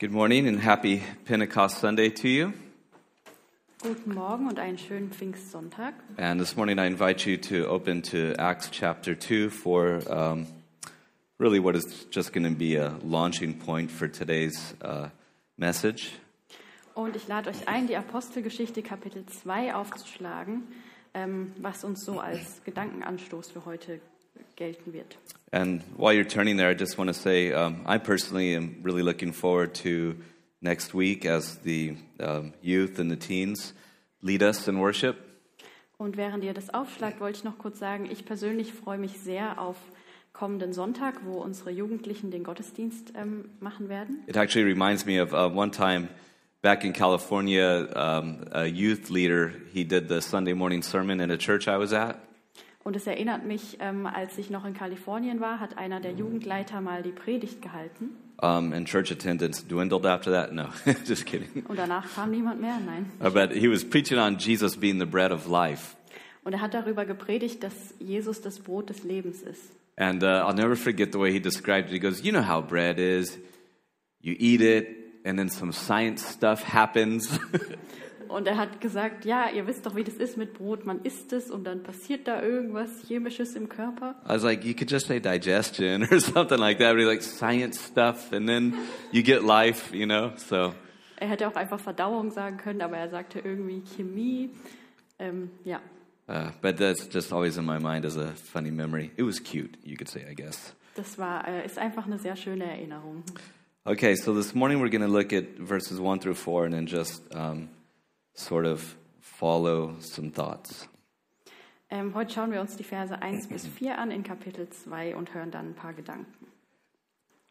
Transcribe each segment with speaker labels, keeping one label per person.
Speaker 1: Good morning and happy Pentecost Sunday to you.
Speaker 2: Guten Morgen und einen schönen Pfingstsonntag.
Speaker 1: And this morning I invite you to open to Acts chapter 2 for um, really what is just going to be a launching point for today's uh, message.
Speaker 2: Und ich lade euch ein, die Apostelgeschichte Kapitel 2 aufzuschlagen, ähm, was uns so als Gedankenanstoß für heute gelten wird.
Speaker 1: And while you're turning there, I just want to say um, I personally am really looking forward to next week as the um, youth and the teens lead us in worship.
Speaker 2: Und während ihr das aufschlagt, wollte ich noch kurz sagen, ich persönlich freue mich sehr auf kommenden Sonntag, wo unsere Jugendlichen den Gottesdienst ähm, machen werden.
Speaker 1: It actually reminds me of uh, one time back in California, um, a youth leader, he did the Sunday morning sermon in a church I was at.
Speaker 2: Und es erinnert mich, ähm, als ich noch in Kalifornien war, hat einer der Jugendleiter mal die Predigt gehalten.
Speaker 1: Um, and church attendance dwindled after that. No, just kidding.
Speaker 2: Und danach kam niemand mehr, nein.
Speaker 1: Uh, but he was preaching on Jesus being the bread of life.
Speaker 2: Und er hat darüber gepredigt, dass Jesus das Brot des Lebens ist.
Speaker 1: And uh, I'll never forget the way he described it. He goes, You know how bread is. You eat it, and then some science stuff happens.
Speaker 2: Und er hat gesagt, ja, ihr wisst doch, wie das ist mit Brot. Man isst es und dann passiert da irgendwas Chemisches im Körper.
Speaker 1: I was like, You could just say digestion or something like that. But like, Science stuff, and then you get life, you know? So.
Speaker 2: Er hätte auch einfach Verdauung sagen können, aber er sagte irgendwie Chemie. Ähm, ja,
Speaker 1: Uh, but that's just always in my mind as a funny memory. It was cute, you could say, I guess.
Speaker 2: das war, äh, ist einfach eine sehr schöne Erinnerung.
Speaker 1: Okay, so this morning we're going to look at verses 1 through 4 and then just um, sort of follow some thoughts.
Speaker 2: Ähm, heute schauen wir uns die Verse 1 bis 4 an in Kapitel 2 und hören dann ein paar Gedanken.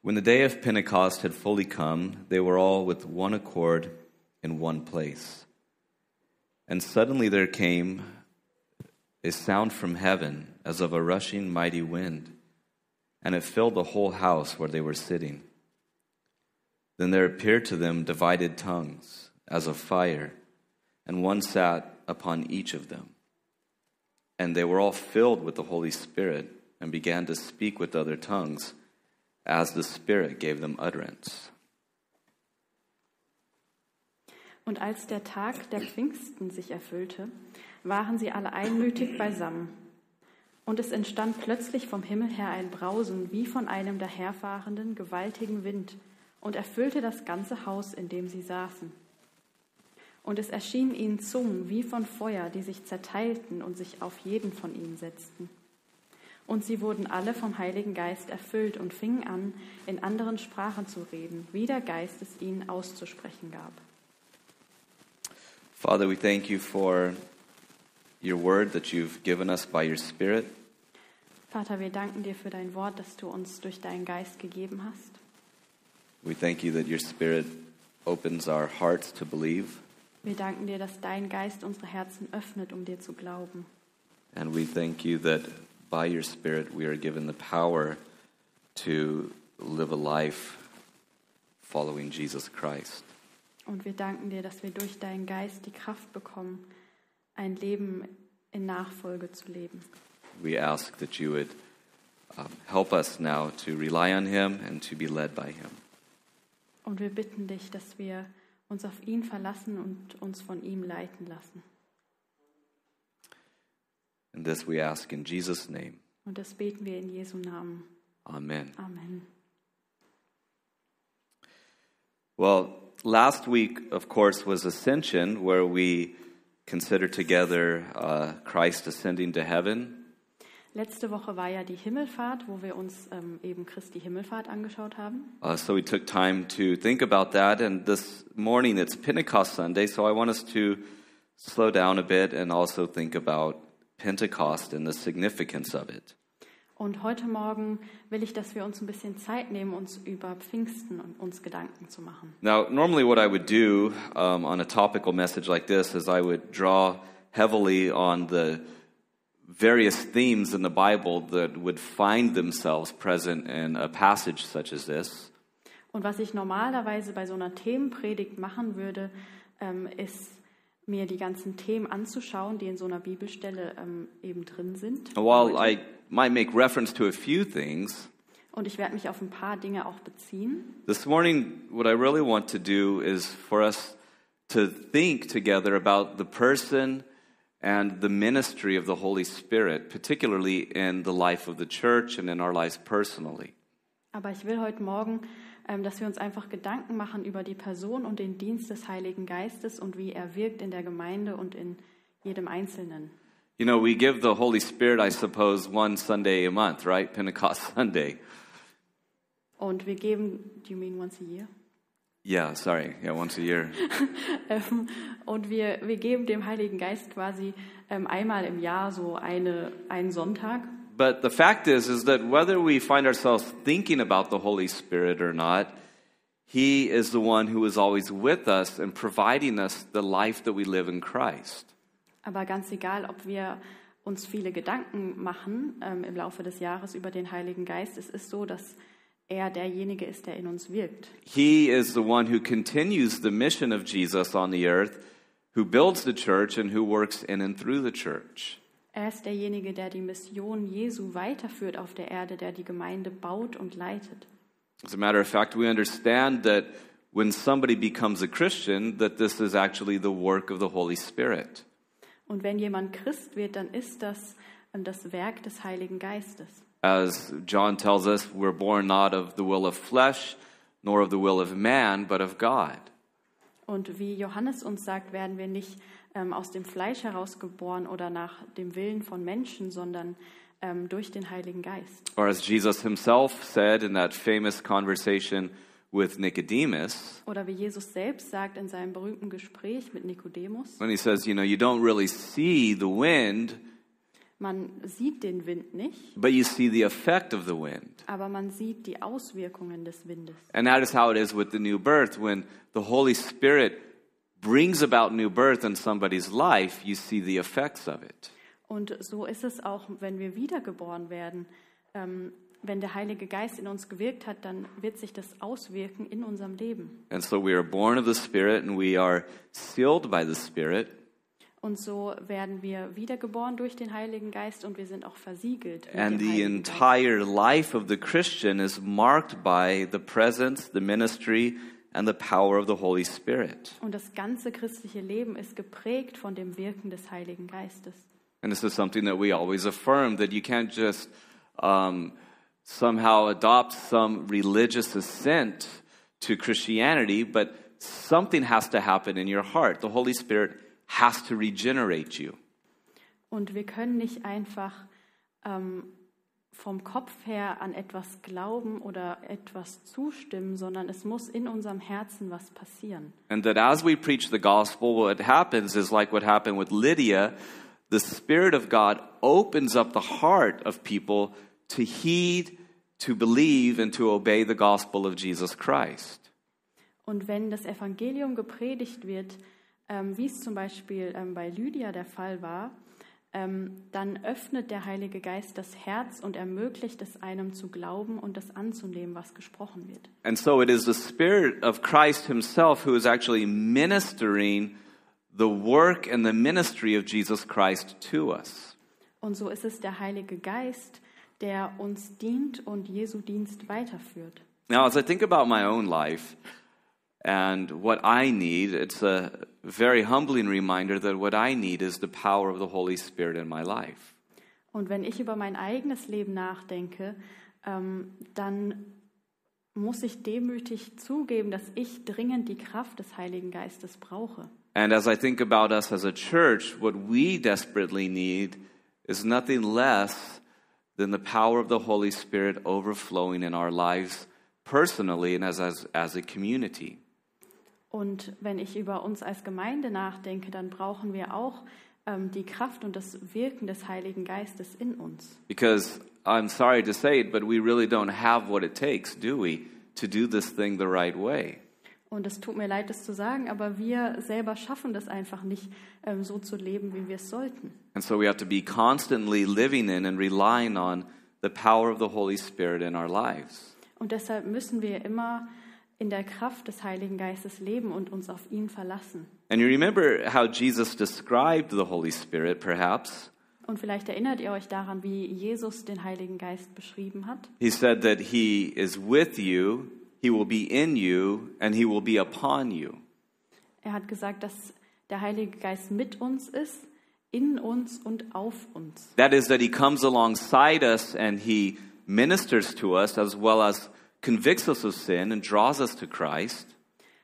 Speaker 1: When the day of Pentecost had fully come, they were all with one accord in one place. And suddenly there came a sound from heaven as of a rushing mighty wind, and it filled the whole house where they were sitting. Then there appeared to them divided tongues as of fire, and one sat upon each of them. And they were all filled with the Holy Spirit and began to speak with other tongues as the Spirit gave them utterance.
Speaker 2: Und als der Tag der Pfingsten sich erfüllte, waren sie alle einmütig beisammen. Und es entstand plötzlich vom Himmel her ein Brausen wie von einem daherfahrenden, gewaltigen Wind und erfüllte das ganze Haus, in dem sie saßen. Und es erschienen ihnen Zungen wie von Feuer, die sich zerteilten und sich auf jeden von ihnen setzten. Und sie wurden alle vom Heiligen Geist erfüllt und fingen an, in anderen Sprachen zu reden, wie der Geist es ihnen auszusprechen gab.
Speaker 1: Father, we thank you for your word that you've given us by your Spirit.
Speaker 2: Vater, wir danken dir für dein Wort, das du uns durch deinen Geist gegeben hast.
Speaker 1: We thank you that your Spirit opens our hearts to believe.
Speaker 2: Wir danken dir, dass dein Geist unsere Herzen öffnet, um dir zu glauben.
Speaker 1: And we thank you that by your Spirit we are given the power to live a life following Jesus Christ.
Speaker 2: Und wir danken dir, dass wir durch deinen Geist die Kraft bekommen, ein Leben in Nachfolge zu leben.
Speaker 1: We ask that you would um, help us now to rely on him and to be led by him.
Speaker 2: Und wir bitten dich, dass wir uns auf ihn verlassen und uns von ihm leiten lassen.
Speaker 1: And this we ask in Jesus' name.
Speaker 2: Und das beten wir in Jesu Namen.
Speaker 1: Amen.
Speaker 2: Amen.
Speaker 1: Well, last week, of course, was Ascension, where we considered together uh, Christ ascending to heaven.
Speaker 2: Letzte Woche war ja die Himmelfahrt, wo wir uns ähm, eben Christi Himmelfahrt angeschaut haben.
Speaker 1: Uh, so we took time to think about that. And this morning, it's Pentecost Sunday, so I want us to slow down a bit and also think about Pentecost and the significance of it.
Speaker 2: Und heute Morgen will ich, dass wir uns ein bisschen Zeit nehmen, uns über Pfingsten und uns Gedanken zu machen.
Speaker 1: Now, normally, what I would do um, on a topical message like this is I would draw heavily on the various themes in the Bible that would find themselves present in a passage such as this.
Speaker 2: Und was ich normalerweise bei so einer Themenpredigt machen würde, ähm, ist mir die ganzen Themen anzuschauen, die in so einer Bibelstelle ähm, eben drin sind.
Speaker 1: And while I might make reference to a few things,
Speaker 2: Und ich werde mich auf ein paar Dinge auch beziehen.
Speaker 1: This morning, what I really want to do is for us to think together about the person and the ministry of the Holy Spirit, particularly in the life of the church and in our lives personally.
Speaker 2: Aber ich will heute Morgen, ähm, dass wir uns einfach Gedanken machen über die Person und den Dienst des Heiligen Geistes und wie er wirkt in der Gemeinde und in jedem Einzelnen.
Speaker 1: You know, we give the Holy Spirit, I suppose, one Sunday a month, right? Pentecost Sunday.
Speaker 2: Und wir geben, do you mean once a year?
Speaker 1: Yeah, sorry. Yeah, once a year.
Speaker 2: Ähm, und wir, wir geben dem Heiligen Geist quasi ähm, einmal im Jahr so eine, einen Sonntag.
Speaker 1: But the fact is, is that whether we find ourselves thinking about the Holy Spirit or not, He is the one who is always with us and providing us the life that we live in Christ.
Speaker 2: Aber ganz egal, ob wir uns viele Gedanken machen ähm, im Laufe des Jahres über den Heiligen Geist, es ist so, dass er derjenige ist, der in uns wirkt.
Speaker 1: He is the one who continues the mission of Jesus on the earth, who builds the church and who works in and through the church.
Speaker 2: Er ist derjenige, der die Mission Jesu weiterführt auf der Erde, der die Gemeinde baut und leitet.
Speaker 1: As a matter of fact, we understand that when somebody becomes a Christian, that this is actually the work of the Holy Spirit.
Speaker 2: Und wenn jemand Christ wird, dann ist das ähm, das Werk des Heiligen Geistes.
Speaker 1: As John tells us, we're born not of the will of flesh, nor of the will of man, but of God.
Speaker 2: Und wie Johannes uns sagt, werden wir nicht ähm, aus dem Fleisch herausgeboren oder nach dem Willen von Menschen, sondern ähm, durch den Heiligen Geist.
Speaker 1: Or as Jesus himself said in that famous conversation with Nicodemus,
Speaker 2: Oder wie Jesus selbst sagt in seinem berühmten Gespräch mit Nikodemus,
Speaker 1: when he says, You know, you don't really see the wind,
Speaker 2: man sieht den Wind nicht,
Speaker 1: but you see the effect of the wind.
Speaker 2: aber man sieht die Auswirkungen des Windes.
Speaker 1: And that is how it is with the new birth. When the Holy Spirit brings about new birth in somebody's life, you see the effects of it.
Speaker 2: Und so ist es auch, wenn wir wiedergeboren werden. Ähm, wenn der Heilige Geist in uns gewirkt hat, dann wird sich das auswirken in unserem Leben.
Speaker 1: And so we are born of the Spirit and we are sealed by the Spirit.
Speaker 2: Und so werden wir wiedergeboren durch den Heiligen Geist und wir sind auch versiegelt.
Speaker 1: And the entire life of the Christian is marked by the presence, the ministry, and the power of the Holy Spirit.
Speaker 2: Und das ganze christliche Leben ist geprägt von dem Wirken des Heiligen Geistes.
Speaker 1: And this is something that we always affirm that you can't just um, somehow adopt some religious assent to Christianity, but something has to happen in your heart. The Holy Spirit has to regenerate you.
Speaker 2: Und wir können nicht einfach ähm, vom Kopf her an etwas glauben oder etwas zustimmen, sondern es muss in unserem Herzen was passieren.
Speaker 1: And that as we preach the gospel, what happens is like what happened with Lydia the Spirit of God opens up the heart of people to heed, to believe, and to obey the gospel of Jesus Christ.
Speaker 2: Und wenn das Evangelium gepredigt wird, ähm, wie es zum Beispiel ähm, bei Lydia der Fall war, ähm, dann öffnet der Heilige Geist das Herz und ermöglicht es einem zu glauben und das anzunehmen, was gesprochen wird.
Speaker 1: And so it is the Spirit of Christ Himself who is actually ministering the work and the ministry of Jesus Christ to us.
Speaker 2: Und so ist es der Heilige Geist, der uns dient und Jesu Dienst weiterführt.
Speaker 1: Now, as I think about my own life and what I need, it's a very humbling reminder that what I need is the power of the Holy Spirit in my life.
Speaker 2: Und wenn ich über mein eigenes Leben nachdenke, ähm, dann muss ich demütig zugeben, dass ich dringend die Kraft des Heiligen Geistes brauche.
Speaker 1: And as I think about us as a church, what we desperately need is nothing less than the power of the Holy Spirit overflowing in our lives personally and as, as, as a community.
Speaker 2: Und wenn ich über uns als Gemeinde nachdenke, dann brauchen wir auch ähm, die Kraft und das Wirken des Heiligen Geistes in uns.
Speaker 1: Because I'm sorry to say it, but we really don't have what it takes, do we, to do this thing the right way.
Speaker 2: Und es tut mir leid, das zu sagen, aber wir selber schaffen das einfach nicht, ähm, so zu leben, wie wir es sollten.
Speaker 1: And so we have to be constantly living in and relying on the power of the Holy Spirit in our lives.
Speaker 2: Und deshalb müssen wir immer in der Kraft des Heiligen Geistes leben und uns auf ihn verlassen.
Speaker 1: And you remember how Jesus described the Holy Spirit, perhaps?
Speaker 2: Und vielleicht erinnert ihr euch daran, wie Jesus den Heiligen Geist beschrieben hat.
Speaker 1: He said that he is with you, he will be in you, and he will be upon you.
Speaker 2: Er hat gesagt, dass der Heilige Geist mit uns ist, in uns und auf uns.
Speaker 1: That is, that he comes alongside us and he ministers to us as well as convicts us of sin and draws us to Christ.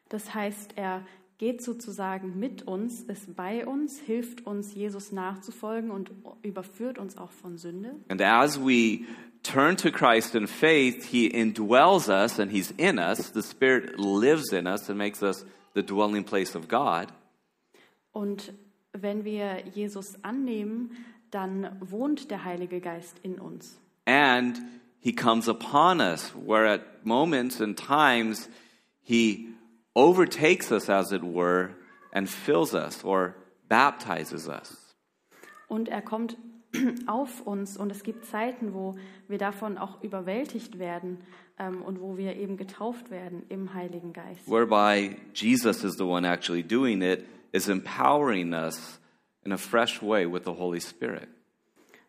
Speaker 2: Das heißt, er geht sozusagen mit uns, ist bei uns, hilft uns, Jesus nachzufolgen und überführt uns auch von Sünde.
Speaker 1: And as we turn to Christ in faith, he indwells us and he's in us. The Spirit lives in us and makes us the dwelling place of God.
Speaker 2: Und wenn wir Jesus annehmen, dann wohnt der Heilige Geist in uns.
Speaker 1: And he comes upon us, where at moments and times he overtakes us, as it were, and fills us or baptizes us.
Speaker 2: Und er kommt auf uns und es gibt Zeiten, wo wir davon auch überwältigt werden ähm, und wo wir eben getauft werden im Heiligen Geist.
Speaker 1: Whereby Jesus is the one actually doing it, is empowering us in a fresh way with the Holy Spirit.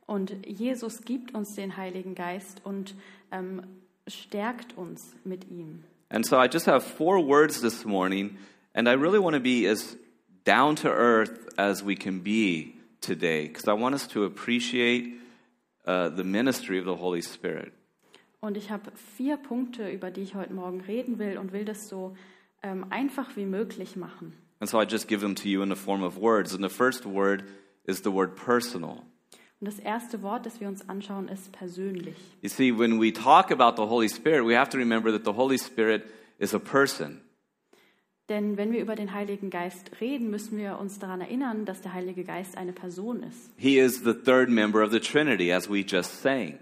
Speaker 2: Und Jesus gibt uns den Heiligen Geist und ähm, stärkt uns mit ihm.
Speaker 1: And so I just have four words this morning, and I really want to be as down to earth as we can be today, because I want us to appreciate uh, the ministry of the Holy Spirit.
Speaker 2: Und ich habe vier Punkte, über die ich heute Morgen reden will und will das so ähm, einfach wie möglich machen.
Speaker 1: And so I just give them to you in the form of words. And the first word is the word personal.
Speaker 2: Und das erste Wort, das wir uns anschauen, ist persönlich.
Speaker 1: You see, when we talk about the Holy Spirit, we have to remember that the Holy Spirit is a person.
Speaker 2: Denn wenn wir über den Heiligen Geist reden, müssen wir uns daran erinnern, dass der Heilige Geist eine Person ist.
Speaker 1: He is the third member of the Trinity, as we just sang.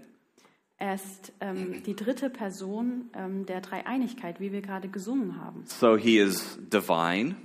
Speaker 2: Er ist ähm, die dritte Person ähm, der Dreieinigkeit, wie wir gerade gesungen haben.
Speaker 1: So he is divine,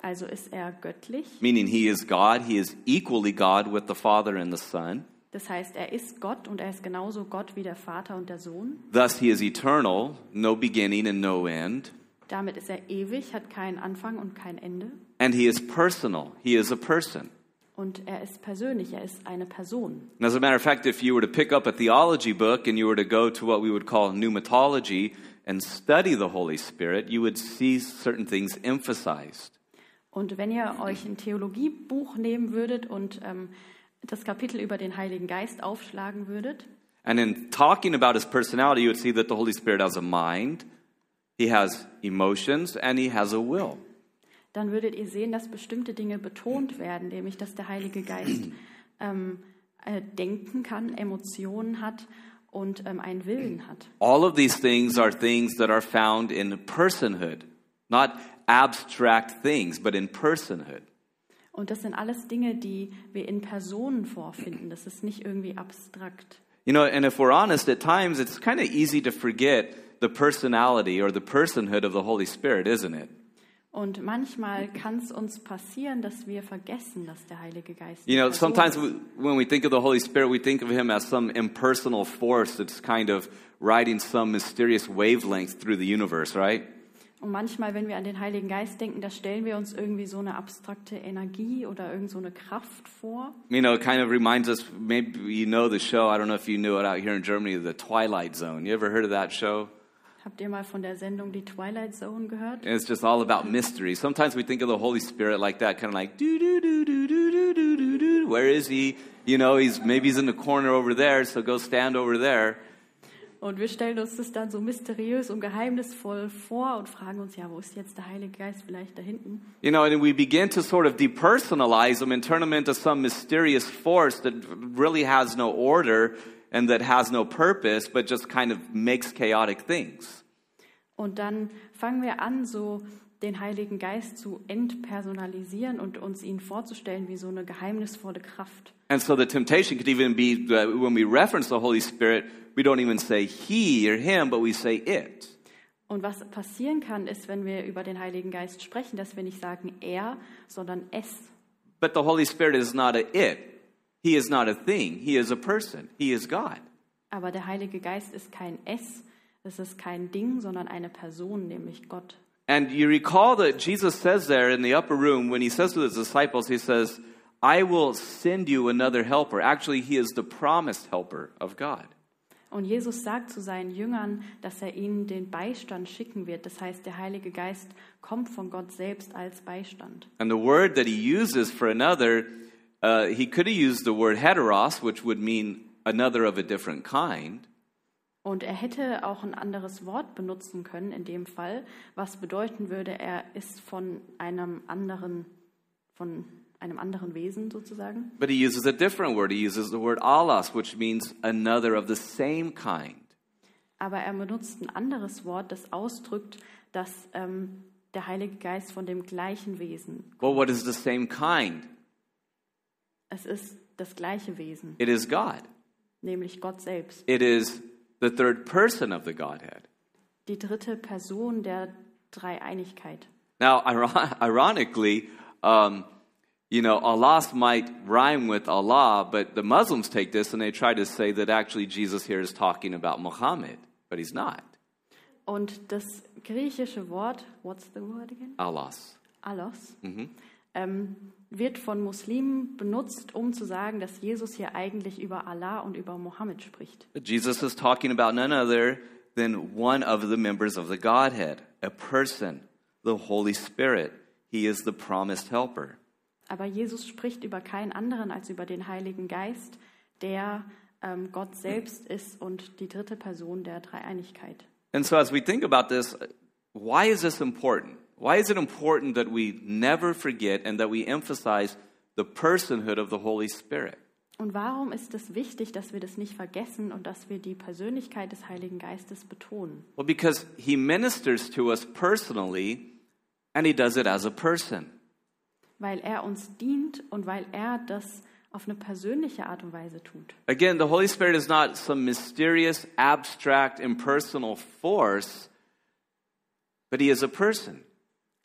Speaker 2: Also ist er göttlich,
Speaker 1: meaning he is God. He is equally God with the Father and the Son.
Speaker 2: das heißt, er ist Gott und er ist genauso Gott wie der Vater und der Sohn.
Speaker 1: Thus, he is eternal, no beginning and no end.
Speaker 2: Damit ist er ewig, hat keinen Anfang und kein Ende.
Speaker 1: And he is personal. He is a person.
Speaker 2: Und er ist persönlich, er ist eine Person.
Speaker 1: And as a matter of fact, if you were to pick up a theology book and you were to go to what we would call pneumatology and study the Holy Spirit, you would see certain things emphasized.
Speaker 2: Und wenn ihr euch ein Theologiebuch nehmen würdet und ähm, das Kapitel über den Heiligen Geist aufschlagen würdet,
Speaker 1: And in talking about his personality, you would see that the Holy Spirit has a mind, he has emotions, and he has a will.
Speaker 2: dann würdet ihr sehen, dass bestimmte Dinge betont werden, nämlich dass der Heilige Geist ähm, äh, denken kann, Emotionen hat und ähm, einen Willen hat.
Speaker 1: All of these things are things that are found in personhood, not abstract things, but in personhood.
Speaker 2: Und das sind alles Dinge, die wir in Personen vorfinden. Das ist nicht irgendwie abstrakt.
Speaker 1: You know, and if we're honest, at times it's kind of easy to forget the personality or the personhood of the Holy Spirit, isn't it?
Speaker 2: Und manchmal kann es uns passieren, dass wir vergessen, dass der Heilige Geist.
Speaker 1: You know, sometimes we, when we think of the Holy Spirit, we think of him as some impersonal force that's kind of riding some mysterious wavelength through the universe, right?
Speaker 2: Und manchmal, wenn wir an den Heiligen Geist denken, da stellen wir uns irgendwie so eine abstrakte Energie oder irgend so eine Kraft vor.
Speaker 1: You know, it kind of reminds us, maybe you know the show, I don't know if you knew it out here in Germany, The Twilight Zone. You ever heard of that show?
Speaker 2: Habt ihr mal von der Sendung Die Twilight Zone gehört?
Speaker 1: And it's just all about mystery. Sometimes we think of the Holy Spirit like that, kind of like, do, do, do, do, do, do, do, do, do. Where is he? You know, he's maybe he's in the corner over there, so go stand over there.
Speaker 2: Und wir stellen uns das dann so mysteriös und geheimnisvoll vor und fragen uns, ja, wo ist jetzt der Heilige Geist? Vielleicht da hinten.
Speaker 1: You know, and we begin to sort of depersonalize him and turn him into some mysterious force that really has no order and that has no purpose, but just kind of makes chaotic things.
Speaker 2: Und dann fangen wir an, so den Heiligen Geist zu entpersonalisieren und uns ihn vorzustellen wie so eine geheimnisvolle Kraft.
Speaker 1: And so the temptation could even be when we reference the Holy Spirit, we don't even say he or him, but we say it.
Speaker 2: Und was passieren kann, ist, wenn wir über den Heiligen Geist sprechen, dass wir nicht sagen er, sondern es.
Speaker 1: But the Holy Spirit is not a it. He is not a thing. He is a person. He is God.
Speaker 2: Aber der Heilige Geist ist kein es, es ist kein Ding, sondern eine Person, nämlich Gott.
Speaker 1: And you recall that Jesus says there in the upper room, when he says to his disciples, he says, I will send you another helper. Actually, he is the promised helper of God.
Speaker 2: Und Jesus sagt zu seinen Jüngern, dass er ihnen den Beistand schicken wird. Das heißt, der Heilige Geist kommt von Gott selbst als Beistand.
Speaker 1: And the word that he uses for another, uh, he could have used the word heteros, which would mean another of a different kind.
Speaker 2: Und er hätte auch ein anderes Wort benutzen können in dem Fall, was bedeuten würde, er ist von einem anderen, von einem anderen Wesen sozusagen.
Speaker 1: But he uses a different word. He uses the word allos, which means another of the same kind.
Speaker 2: Aber er benutzt ein anderes Wort, das ausdrückt, dass ähm, der Heilige Geist von dem gleichen Wesen.
Speaker 1: Well, what is the same kind?
Speaker 2: Es ist das gleiche Wesen,
Speaker 1: It is God.
Speaker 2: nämlich Gott selbst.
Speaker 1: It is the third person of the Godhead.
Speaker 2: Die dritte Person der Dreieinigkeit.
Speaker 1: Now, iron- ironically, um, you know, Allah might rhyme with Allah, but the Muslims take this and they try to say that actually Jesus here is talking about Muhammad, but he's not.
Speaker 2: Und das griechische Wort, what's the word again?
Speaker 1: Allahs.
Speaker 2: Allos, ähm, wird von Muslimen benutzt, um zu sagen, dass Jesus hier eigentlich über Allah und über Mohammed spricht.
Speaker 1: Jesus is talking about none other than one of the members of the Godhead, a person, the Holy Spirit. He is the promised helper.
Speaker 2: Aber Jesus spricht über keinen anderen als über den Heiligen Geist, der ähm, Gott selbst ist und die dritte Person der Dreieinigkeit.
Speaker 1: And so, as we think about this, why is this important? Why is it important that we never forget and that we emphasize the personhood of the Holy Spirit?
Speaker 2: Und warum ist es wichtig, dass wir das nicht vergessen und dass wir die Persönlichkeit des Heiligen Geistes betonen?
Speaker 1: Well, because he ministers to us personally and he does it as a person.
Speaker 2: Weil er uns dient und weil er das auf eine persönliche Art und Weise tut.
Speaker 1: Again, the Holy Spirit is not some mysterious, abstract, impersonal force, but he is a person.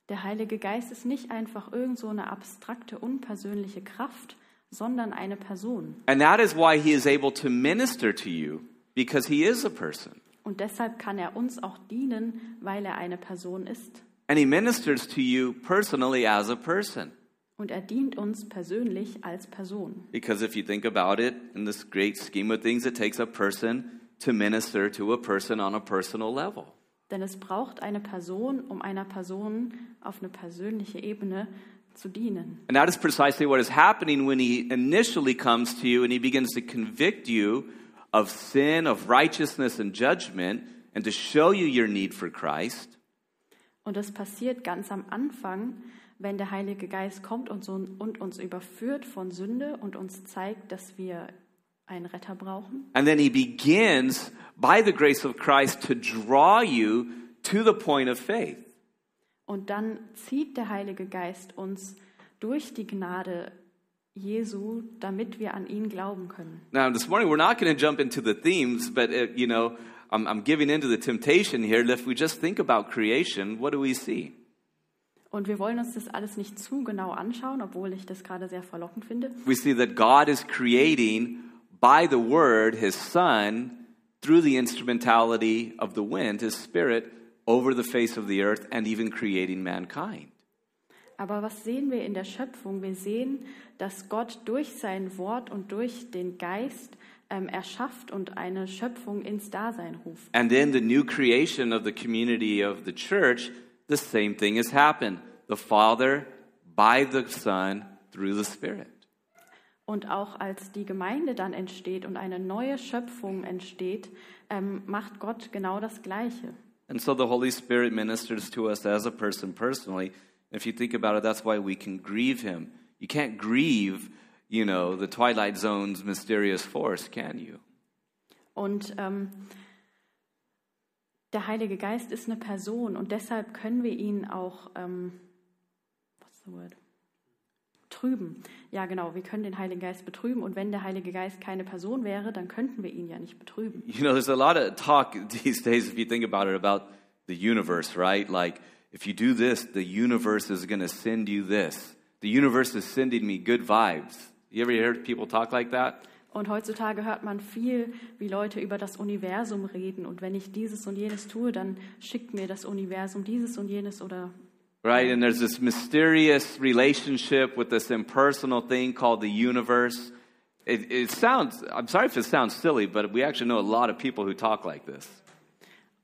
Speaker 2: Der Heilige Geist ist nicht einfach irgend so eine abstrakte, unpersönliche Kraft, sondern eine Person.
Speaker 1: And that is why he is able to minister to you, because he is a person.
Speaker 2: Und deshalb kann er uns auch dienen, weil er eine Person ist.
Speaker 1: And he ministers to you personally as a person.
Speaker 2: Und er dient uns persönlich als Person.
Speaker 1: Because if you think about it, in this great scheme of things, it takes a person to minister to a person on a personal level.
Speaker 2: Denn es braucht eine Person, um einer Person auf eine persönliche Ebene zu dienen.
Speaker 1: And that is precisely what is happening when he initially comes to you and he begins to convict you of sin, of righteousness, and judgment, and to show you your need for Christ.
Speaker 2: Und das passiert ganz am Anfang, wenn der Heilige Geist kommt und, so, und uns überführt von Sünde und uns zeigt, dass wir einen Retter brauchen.
Speaker 1: And then he begins, by the grace of Christ, to draw you to the point of faith.
Speaker 2: Und dann zieht der Heilige Geist uns durch die Gnade Jesu, damit wir an ihn glauben können.
Speaker 1: Now, this morning, we're not going to jump into the themes, but, uh, you know, I'm, I'm giving into the temptation here. If we just think about creation, what do we see?
Speaker 2: Und wir wollen uns das alles nicht zu genau anschauen, obwohl ich das gerade sehr verlockend finde.
Speaker 1: We see that God is creating by the Word, His Son, through the instrumentality of the wind, His Spirit, over the face of the earth, and even creating mankind.
Speaker 2: Aber was sehen wir in der Schöpfung? Wir sehen, dass Gott durch sein Wort und durch den Geist ähm, erschafft und eine Schöpfung ins Dasein ruft.
Speaker 1: And in the new creation of the community of the church, the same thing has happened. The Father, by the Son, through the Spirit.
Speaker 2: Und auch als die Gemeinde dann entsteht und eine neue Schöpfung entsteht, ähm, macht Gott genau das Gleiche.
Speaker 1: And so the Holy Spirit ministers to us as a person personally. If you think about it, that's why we can grieve Him. You can't grieve, you know, the Twilight Zone's mysterious force, can you?
Speaker 2: Und ähm, der Heilige Geist ist eine Person und deshalb können wir ihn auch, ähm, what's the word? Trüben. Ja, genau, wir können den Heiligen Geist betrüben und wenn der Heilige Geist keine Person wäre, dann könnten wir ihn ja nicht betrüben.
Speaker 1: You know, there's a lot of talk these days, if you think about it, about the universe, right? Like, if you do this, the universe is going to send you this. The universe is sending me good vibes. You ever heard people talk like that?
Speaker 2: Und heutzutage hört man viel, wie Leute über das Universum reden und wenn ich dieses und jenes tue, dann schickt mir das Universum dieses und jenes oder
Speaker 1: right? And there's this mysterious relationship with this impersonal thing called the universe. It, it sounds, I'm sorry if it sounds silly, but we actually know a lot of people who talk like this.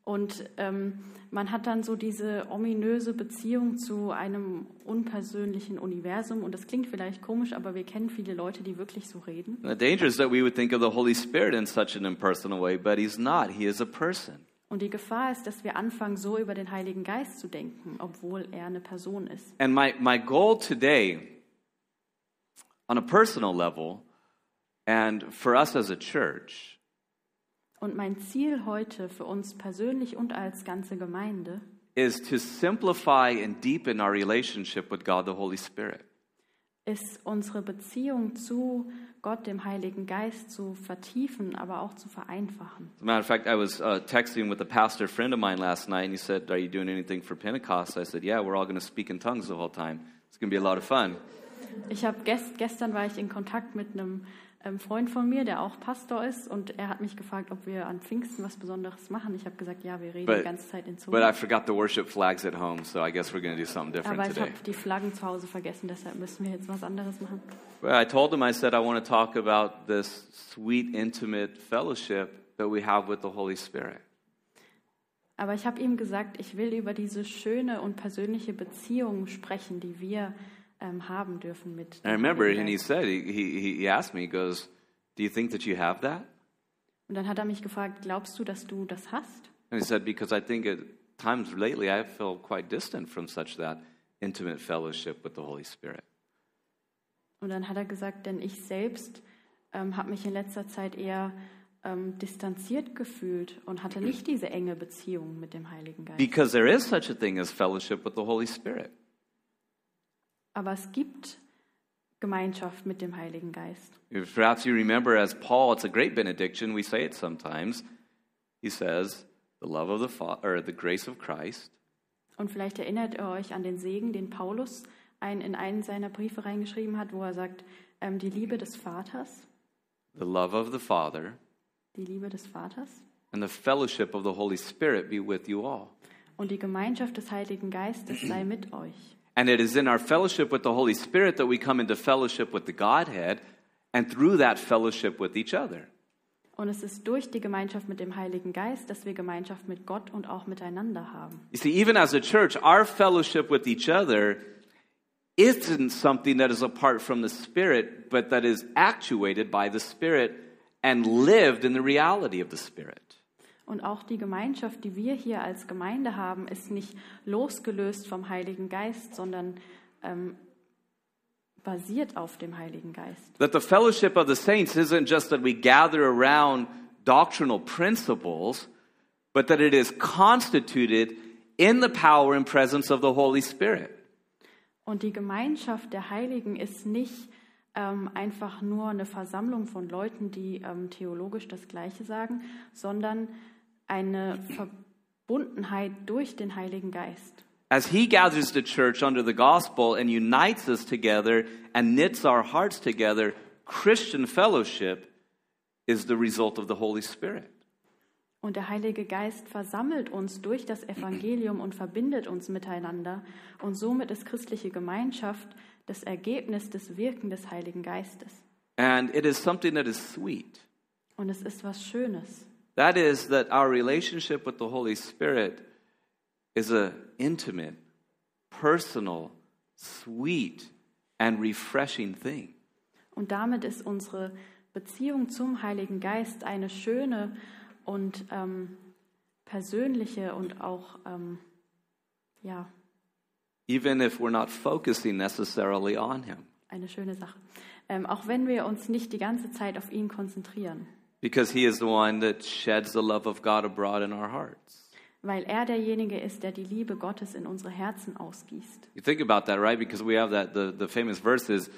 Speaker 2: Und ähm, man hat dann so diese ominöse Beziehung zu einem unpersönlichen Universum. Und das klingt vielleicht komisch, aber wir kennen viele Leute, die wirklich so reden.
Speaker 1: The danger is that we would think of the Holy Spirit in such an impersonal way, but he's not. He is a person.
Speaker 2: Und die Gefahr ist, dass wir anfangen, so über den Heiligen Geist zu denken, obwohl er eine Person ist.
Speaker 1: And my, my goal today, on a personal level, and for us as a church,
Speaker 2: Und mein Ziel heute für uns persönlich und als ganze Gemeinde
Speaker 1: is to simplify and deepen our relationship with God the Holy Spirit.
Speaker 2: ist unsere Beziehung zu Gott, dem Heiligen Geist, zu vertiefen, aber auch zu vereinfachen.
Speaker 1: As a matter of fact, I was uh, texting with a pastor friend of mine last night, and he said, Are you doing anything for Pentecost? I said, Yeah, we're all going to speak in tongues the whole time. It's going to be a lot of fun.
Speaker 2: Ich habe gest, gestern war ich in Kontakt mit einem ähm, Freund von mir, der auch Pastor ist, und er hat mich gefragt, ob wir an Pfingsten was Besonderes machen. Ich habe gesagt, ja, wir reden
Speaker 1: But-
Speaker 2: die ganze Zeit in
Speaker 1: But I forgot the worship flags at home, so I guess we're going to do something different
Speaker 2: Aber ich
Speaker 1: today.
Speaker 2: habe die Flaggen zu Hause vergessen, deshalb müssen wir jetzt was anderes machen.
Speaker 1: Well, I told him, I said, I want to talk about this sweet, intimate fellowship that we have with the Holy Spirit.
Speaker 2: Aber ich habe ihm gesagt, ich will über diese schöne und persönliche Beziehung sprechen, die wir ähm, haben dürfen mit.
Speaker 1: I remember, and he said, he, he, he asked me, he goes, Do you think that you have that?
Speaker 2: Und dann hat er mich gefragt, glaubst du, dass du das hast?
Speaker 1: And he said, Because I think at times lately I feel quite distant from such that intimate fellowship with the Holy Spirit.
Speaker 2: Und dann hat er gesagt, denn ich selbst ähm, habe mich in letzter Zeit eher ähm, distanziert gefühlt und hatte nicht diese enge Beziehung mit dem Heiligen Geist.
Speaker 1: Because there is such a thing as fellowship with the Holy Spirit.
Speaker 2: Aber es gibt Gemeinschaft mit dem Heiligen Geist.
Speaker 1: If perhaps you remember, as Paul, it's a great benediction. We say it sometimes. He says, "The love of the Fa- or the grace of Christ,
Speaker 2: Und vielleicht erinnert ihr euch an den Segen, den Paulus ein, in einen seiner Briefe reingeschrieben hat, wo er sagt, ähm, die Liebe des Vaters,
Speaker 1: the love of the Father,
Speaker 2: die Liebe des Vaters
Speaker 1: and the fellowship of the Holy Spirit be with you all."
Speaker 2: und die Gemeinschaft des Heiligen Geistes sei mit euch.
Speaker 1: And it is in our fellowship with the Holy Spirit that we come into fellowship with the Godhead, and through that fellowship with each other.
Speaker 2: Und es ist durch die Gemeinschaft mit dem Heiligen Geist, dass wir Gemeinschaft mit Gott und auch miteinander haben.
Speaker 1: You see, even as a church, our fellowship with each other isn't something that is apart from the Spirit, but that is actuated by the Spirit and lived in the reality of the Spirit.
Speaker 2: Und auch die Gemeinschaft, die wir hier als Gemeinde haben, ist nicht losgelöst vom Heiligen Geist, sondern ähm, basiert auf dem Heiligen Geist.
Speaker 1: That the fellowship of the saints isn't just that we gather around doctrinal principles, but that it is constituted in the power and presence of the Holy Spirit.
Speaker 2: Und die Gemeinschaft der Heiligen ist nicht ähm, einfach nur eine Versammlung von Leuten, die ähm, theologisch das Gleiche sagen, sondern eine Verbundenheit durch den Heiligen Geist.
Speaker 1: As he gathers the church under the gospel and unites us together and knits our hearts together, Christian fellowship is the result of the Holy Spirit.
Speaker 2: Und der Heilige Geist versammelt uns durch das Evangelium und verbindet uns miteinander. Und somit ist christliche Gemeinschaft das Ergebnis des Wirken des Heiligen Geistes.
Speaker 1: And it is something that is sweet.
Speaker 2: Und es ist was Schönes.
Speaker 1: That is, that our relationship with the Holy Spirit is a intimate, personal, sweet, and refreshing thing.
Speaker 2: Und damit ist unsere Beziehung zum Heiligen Geist eine schöne und ähm, persönliche und auch, ähm, ja,
Speaker 1: Even if we're not focusing necessarily on Him.
Speaker 2: eine schöne Sache. Ähm, auch wenn wir uns nicht die ganze Zeit auf ihn konzentrieren,
Speaker 1: Because He is the one that sheds the love of God abroad in our hearts.
Speaker 2: weil er derjenige ist, der die Liebe Gottes in unsere Herzen ausgießt.
Speaker 1: You think about that, right? Because we have that, the, the famous verse is,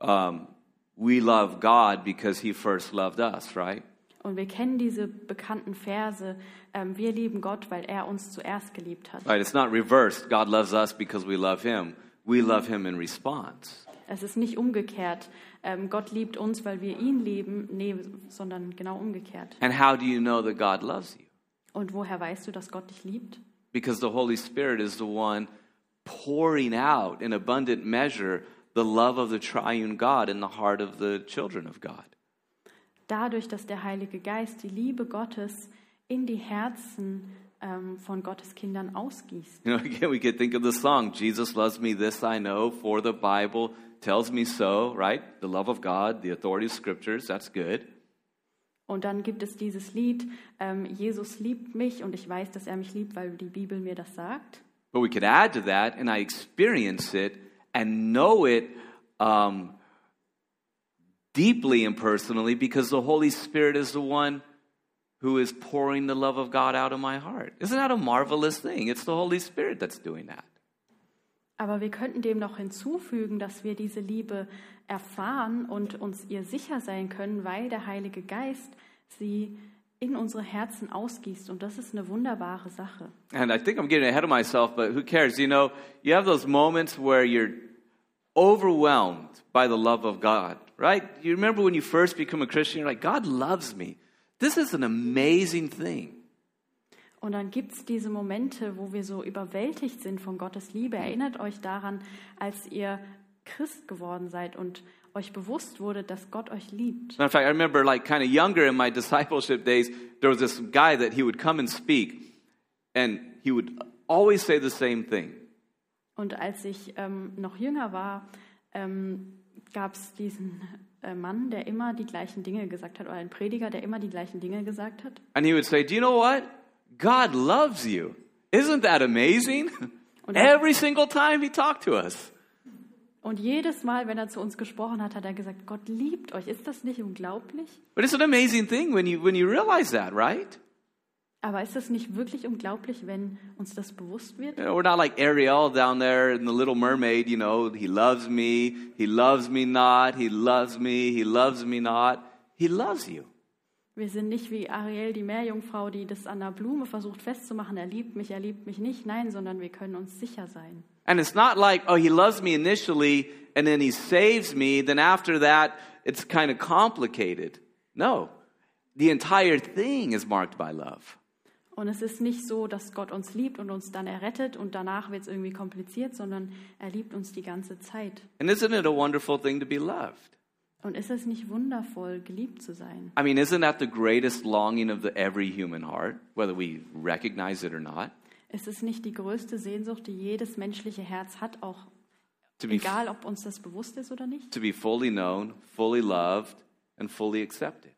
Speaker 1: um, we love God because He first loved us, right?
Speaker 2: Und wir kennen diese bekannten Verse, ähm, wir lieben Gott, weil er uns zuerst geliebt hat.
Speaker 1: Right, it's not reversed. God loves us because we love Him. We love Him in response.
Speaker 2: Es ist nicht umgekehrt, ähm, Gott liebt uns, weil wir ihn lieben, nee, sondern genau umgekehrt.
Speaker 1: And how do you know that God loves you?
Speaker 2: Und woher weißt du, dass Gott dich liebt?
Speaker 1: Because the Holy Spirit is the one pouring out in abundant measure the love of the triune God in the heart of the children of God.
Speaker 2: Dadurch, dass der Heilige Geist die Liebe Gottes in die Herzen ähm, von Gottes Kindern ausgießt.
Speaker 1: You know, again, we could think of the song, Jesus loves me, this I know, for the Bible tells me so, right? The love of God, the authority of scriptures, that's good.
Speaker 2: Und dann gibt es dieses Lied, ähm, Jesus liebt mich und ich weiß, dass er mich liebt, weil die Bibel mir das sagt.
Speaker 1: But we could add to that, and I experience it and know it um, deeply and personally because the Holy Spirit is the one who is pouring the love of God out of my heart. Isn't that a marvelous thing? It's the Holy Spirit that's doing that.
Speaker 2: Aber wir könnten dem noch hinzufügen, dass wir diese Liebe erfahren und uns ihr sicher sein können, weil der Heilige Geist sie in unsere Herzen ausgießt. Und das ist eine wunderbare Sache.
Speaker 1: And I think I'm getting ahead of myself, but who cares? You know, you have those moments where you're overwhelmed by the love of God, right? You remember when you first become a Christian, you're like, God loves me. This is an amazing thing.
Speaker 2: Und dann gibt es diese Momente, wo wir so überwältigt sind von Gottes Liebe. Erinnert euch daran, als ihr Christ geworden seid und euch bewusst wurde, dass Gott euch liebt.
Speaker 1: Of fact, I remember like kind of younger in my discipleship days, there was this guy that he would come and speak, and he would always say the same thing.
Speaker 2: Und als ich ähm, noch jünger war, ähm, gab es diesen äh, Mann, der immer die gleichen Dinge gesagt hat, oder einen Prediger, der immer die gleichen Dinge gesagt hat.
Speaker 1: And he would say, Do you know what? God loves you. Isn't that amazing?
Speaker 2: Er-
Speaker 1: Every single time he talked to us.
Speaker 2: Und jedes Mal, wenn er zu uns gesprochen hat, hat er gesagt, Gott liebt euch. Ist das nicht unglaublich?
Speaker 1: But it's an amazing thing when you, when you realize that, right?
Speaker 2: Aber ist es nicht wirklich unglaublich, wenn uns das bewusst wird?
Speaker 1: You know, we're not like Ariel down there in The Little Mermaid, you know, he loves me, he loves me not, he loves me, he loves me not. He loves you.
Speaker 2: Wir sind nicht wie Ariel, die Meerjungfrau, die das an der Blume versucht festzumachen. Er liebt mich, er liebt mich nicht. Nein, sondern wir können uns sicher sein.
Speaker 1: And it's not like, oh, he loves me initially and then he saves me, then after that it's kind of complicated. No, the entire thing is marked by love.
Speaker 2: Und es ist nicht so, dass Gott uns liebt und uns dann errettet und danach wird es irgendwie kompliziert, sondern er liebt uns die ganze Zeit.
Speaker 1: And isn't it a wonderful thing to be loved?
Speaker 2: Und ist es nicht wundervoll, geliebt zu sein?
Speaker 1: I mean, isn't that the greatest longing of the every human heart, whether we recognize it or not?
Speaker 2: Ist es nicht die größte Sehnsucht, die jedes menschliche Herz hat, auch
Speaker 1: To
Speaker 2: egal, ob uns das bewusst ist oder nicht?
Speaker 1: to be fully known, fully loved, and fully accepted.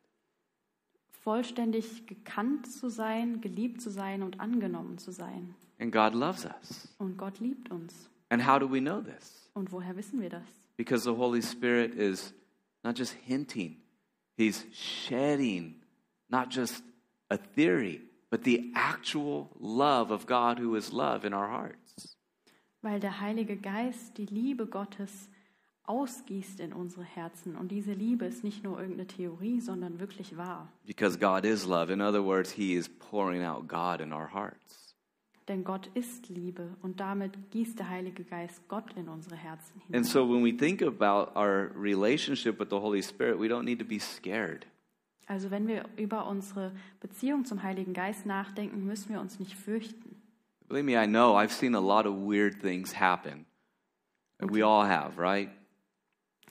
Speaker 2: Vollständig gekannt zu sein, geliebt zu sein und angenommen zu sein.
Speaker 1: And God loves us.
Speaker 2: Und Gott liebt uns.
Speaker 1: And how do we know this?
Speaker 2: Und woher wissen wir das?
Speaker 1: Because the Holy Spirit is not just hinting, He's shedding not just a theory, but the actual love of God who is love in our hearts.
Speaker 2: Weil der Heilige Geist die Liebe Gottes ausgießt in unsere Herzen. Und diese Liebe ist nicht nur irgendeine Theorie, sondern wirklich wahr.
Speaker 1: Because God is love. In other words, He is pouring out God in our hearts.
Speaker 2: Denn Gott ist Liebe und damit gießt der Heilige Geist Gott in unsere Herzen
Speaker 1: And
Speaker 2: hinein.
Speaker 1: so when we think about our relationship with the Holy Spirit, we don't need to be scared.
Speaker 2: Also wenn wir über unsere Beziehung zum Heiligen Geist nachdenken, müssen wir uns nicht fürchten.
Speaker 1: Believe me, I know I've seen a lot of weird things happen. And we all have, right?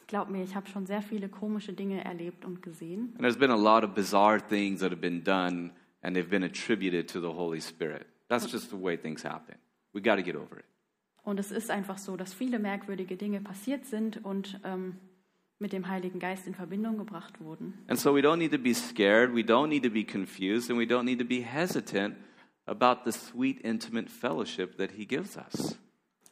Speaker 2: Glaub mir, ich habe schon sehr viele komische Dinge erlebt und gesehen.
Speaker 1: And there's been a lot of bizarre things that have been done and they've been attributed to the Holy Spirit. That's just the way things happen. We got to get over it.
Speaker 2: Und es ist einfach so, dass viele merkwürdige Dinge passiert sind und ähm, mit dem Heiligen Geist in Verbindung gebracht wurden.
Speaker 1: And so we don't need to be scared, we don't need to be confused, and we don't need to be hesitant about the sweet, intimate fellowship that He gives us.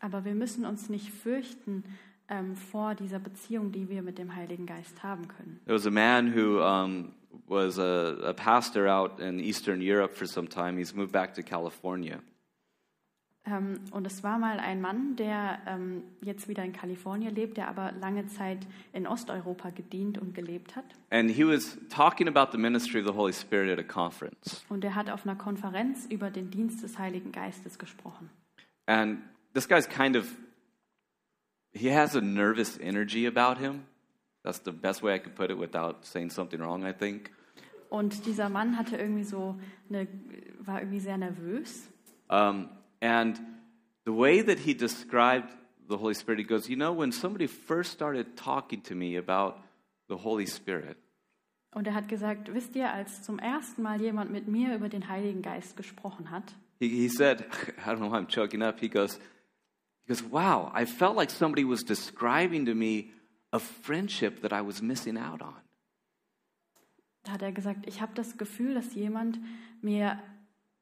Speaker 2: Aber wir müssen uns nicht fürchten ähm, vor dieser Beziehung, die wir mit dem Heiligen Geist haben können.
Speaker 1: There was a man who um, was a, a pastor out in Eastern Europe for some time. He's moved back to California.
Speaker 2: Ähm, und es war mal ein Mann, der ähm, jetzt wieder in Kalifornien lebt, der aber lange Zeit in Osteuropa gedient und gelebt hat.
Speaker 1: And he was talking about the ministry of the Holy Spirit at a conference.
Speaker 2: Und er hat auf einer Konferenz über den Dienst des Heiligen Geistes gesprochen.
Speaker 1: And this guy's kind of, he has a nervous energy about him. That's the best way I could put it without saying something wrong, I think.
Speaker 2: Und dieser Mann hatte irgendwie so eine, war irgendwie sehr nervös.
Speaker 1: Um, and the way that he described the Holy Spirit, he goes, You know, when somebody first started talking to me about the Holy Spirit,
Speaker 2: Und er hat gesagt, wisst ihr, als zum ersten Mal jemand mit mir über den Heiligen Geist gesprochen hat,
Speaker 1: he, he said, I don't know why I'm choking up. He goes, he goes, Wow, I felt like somebody was describing to me a friendship that I was missing out on.
Speaker 2: da hat er gesagt, ich habe das Gefühl, dass jemand mir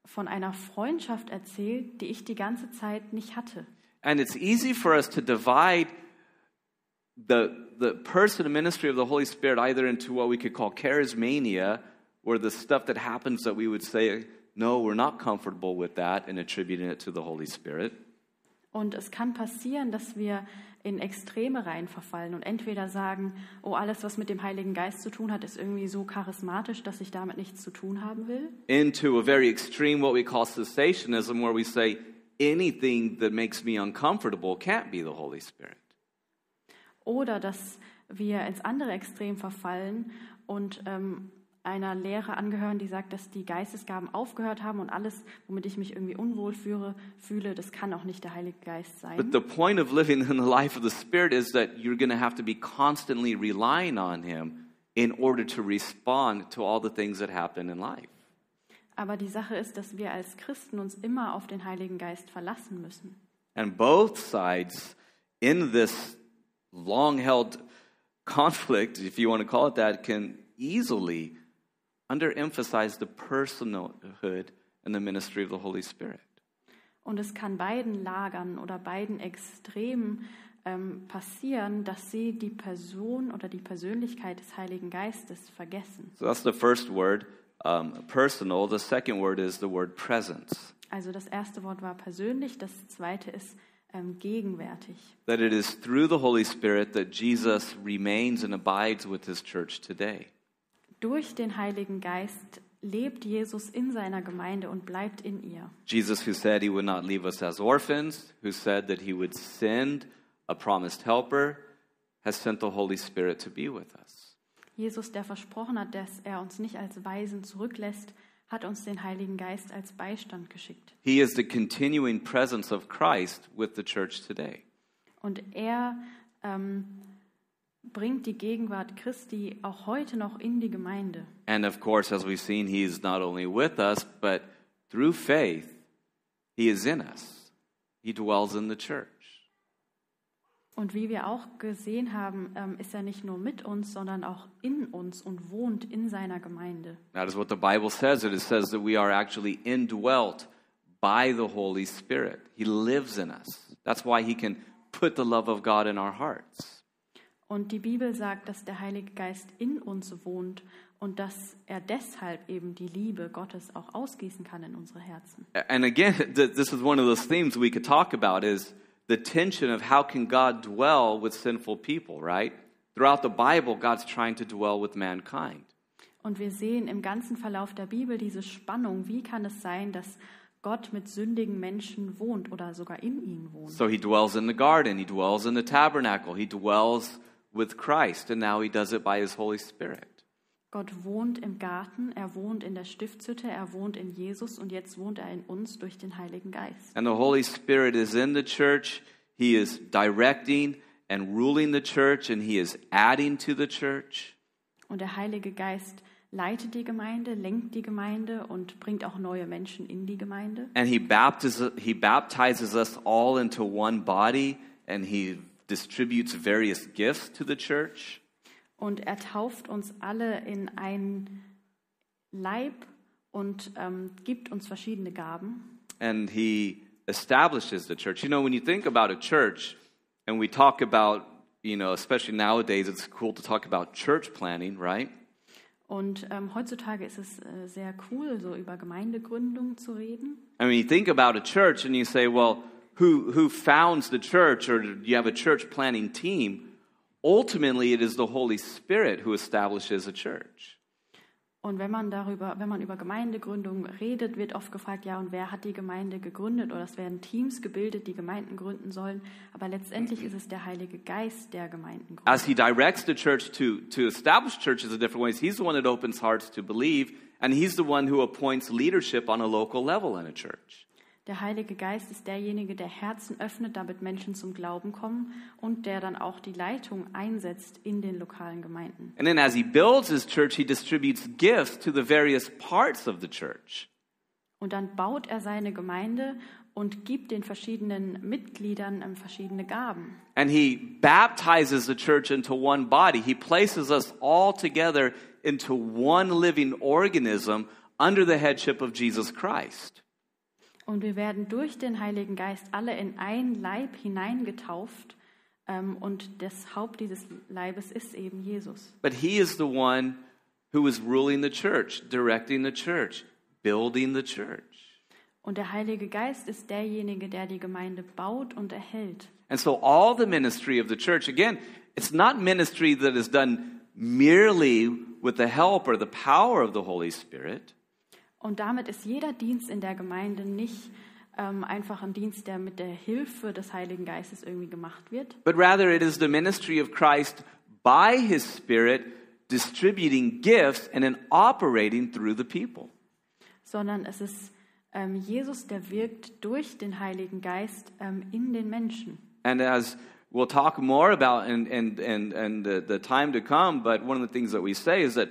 Speaker 2: von einer Freundschaft erzählt, die ich die ganze Zeit nicht hatte.
Speaker 1: And it's easy for us to divide the, the person and ministry of the Holy Spirit either into what we could call charismania, or the stuff that happens that we would say, no, we're not comfortable with that, and attributing it to the Holy Spirit.
Speaker 2: Und es kann passieren, dass wir in Extreme rein verfallen und entweder sagen, oh, alles, was mit dem Heiligen Geist zu tun hat, ist irgendwie so charismatisch, dass ich damit nichts zu tun haben will.
Speaker 1: Into a very extreme, what we call cessationism, where we say anything that makes me uncomfortable can't be the Holy Spirit.
Speaker 2: Oder dass wir ins andere Extrem verfallen und ähm, einer Lehre angehören, die sagt, dass die Geistesgaben aufgehört haben und alles, womit ich mich irgendwie unwohl fühle, fühle das kann auch nicht der Heilige Geist sein.
Speaker 1: But the point of living in the life of the Spirit is that you're going to have to be constantly relying on Him in order to respond to all the things that happen in life.
Speaker 2: Aber die Sache ist, dass wir als Christen uns immer auf den Heiligen Geist verlassen müssen.
Speaker 1: And both sides in this long held conflict, if you want to call it that, can easily underemphasize the personhood and the ministry of the Holy Spirit.
Speaker 2: Und es kann beiden Lagern oder beiden Extremen ähm, passieren, dass sie die Person oder die Persönlichkeit des Heiligen Geistes vergessen.
Speaker 1: So that's the first word, um, personal. The second word is the word presence.
Speaker 2: Also das erste Wort war persönlich, das zweite ist ähm, gegenwärtig.
Speaker 1: That it is through the Holy Spirit that Jesus remains and abides with his church today.
Speaker 2: Durch den Heiligen Geist lebt Jesus in seiner Gemeinde und bleibt in ihr.
Speaker 1: Jesus, who said he would not leave us as orphans, who said that he would send a promised helper, has sent the Holy Spirit to be with us.
Speaker 2: Jesus, der versprochen hat, dass er uns nicht als Weisen zurücklässt, hat uns den Heiligen Geist als Beistand geschickt.
Speaker 1: He is the continuing presence of Christ with the church today.
Speaker 2: Und er ähm, bringt die Gegenwart Christi auch heute noch in die Gemeinde.
Speaker 1: And of course, as we've seen, he is not only with us, but through faith, he is in us. He dwells in the church.
Speaker 2: Und wie wir auch gesehen haben, ähm, ist er nicht nur mit uns, sondern auch in uns und wohnt in seiner Gemeinde.
Speaker 1: That is what the Bible says. It says that we are actually indwelt by the Holy Spirit. He lives in us. That's why he can put the love of God in our hearts.
Speaker 2: Und die Bibel sagt, dass der Heilige Geist in uns wohnt und dass er deshalb eben die Liebe Gottes auch ausgießen kann in unsere Herzen.
Speaker 1: And again, th- this is one of those themes we could talk about is the tension of how can God dwell with sinful people, right? Throughout the Bible, God's trying to dwell with mankind.
Speaker 2: Und wir sehen im ganzen Verlauf der Bibel diese Spannung. Wie kann es sein, dass Gott mit sündigen Menschen wohnt oder sogar in ihnen wohnt?
Speaker 1: So he dwells in the garden, he dwells in the tabernacle, he dwells with Christ, and now he does it by his Holy Spirit.
Speaker 2: Gott wohnt im Garten, er wohnt in der Stiftshütte, er wohnt in Jesus und jetzt wohnt er in uns durch den Heiligen Geist.
Speaker 1: And the Holy Spirit is in the church. He is directing and ruling the church, and He is adding to the church.
Speaker 2: Und der Heilige Geist leitet die Gemeinde, lenkt die Gemeinde und bringt auch neue Menschen in die Gemeinde.
Speaker 1: And He baptizes, he baptizes us all into one body, and He distributes various gifts to the church.
Speaker 2: Und er tauft uns alle in einen Leib und ähm, gibt uns verschiedene Gaben.
Speaker 1: And He establishes the church. You know, when you think about a church, and we talk about, you know, especially nowadays, it's cool to talk about church planning, right?
Speaker 2: Und ähm, heutzutage ist es äh, sehr cool, so über Gemeindegründung zu reden.
Speaker 1: I mean, you think about a church and you say, well, who, who founds the church or you have a church planning team? Ultimately, it is the Holy Spirit who establishes a church.
Speaker 2: Und wenn man darüber, wenn man über Gemeindegründung redet, wird oft gefragt, ja, und wer hat die Gemeinde gegründet? Oder es werden Teams gebildet, die Gemeinden gründen sollen. Aber letztendlich ist es der Heilige Geist, der Gemeinden gründet.
Speaker 1: As he directs the church to, to establish churches in different ways, he's the one that opens hearts to believe, and he's the one who appoints leadership on a local level in a church.
Speaker 2: Der Heilige Geist ist derjenige, der Herzen öffnet, damit Menschen zum Glauben kommen und der dann auch die Leitung einsetzt in den lokalen Gemeinden.
Speaker 1: And then as he builds his church, he distributes gifts to the various parts of the church.
Speaker 2: Und dann baut er seine Gemeinde und gibt den verschiedenen Mitgliedern ähm, verschiedene Gaben.
Speaker 1: And he baptizes the church into one body. He places us all together into one living organism under the headship of Jesus Christ.
Speaker 2: Und wir werden durch den Heiligen Geist alle in ein Leib hineingetauft. Ähm, und das Haupt dieses Leibes ist eben Jesus.
Speaker 1: But he is the one who is ruling the church, directing the church, building the church.
Speaker 2: Und der Heilige Geist ist derjenige, der die Gemeinde baut und erhält.
Speaker 1: And so all the ministry of the church, again, it's not ministry that is done merely with the help or the power of the Holy Spirit.
Speaker 2: Und damit ist jeder Dienst in der Gemeinde nicht ähm, einfach ein Dienst, der mit der Hilfe des Heiligen Geistes irgendwie gemacht wird,
Speaker 1: But rather, it is the ministry of Christ by his Spirit distributing gifts and then operating through the people.
Speaker 2: sondern es ist ähm, Jesus, der wirkt durch den Heiligen Geist ähm, in den Menschen.
Speaker 1: And as we'll talk more about in, in, in, in the, the time to come, but one of the things that we say is that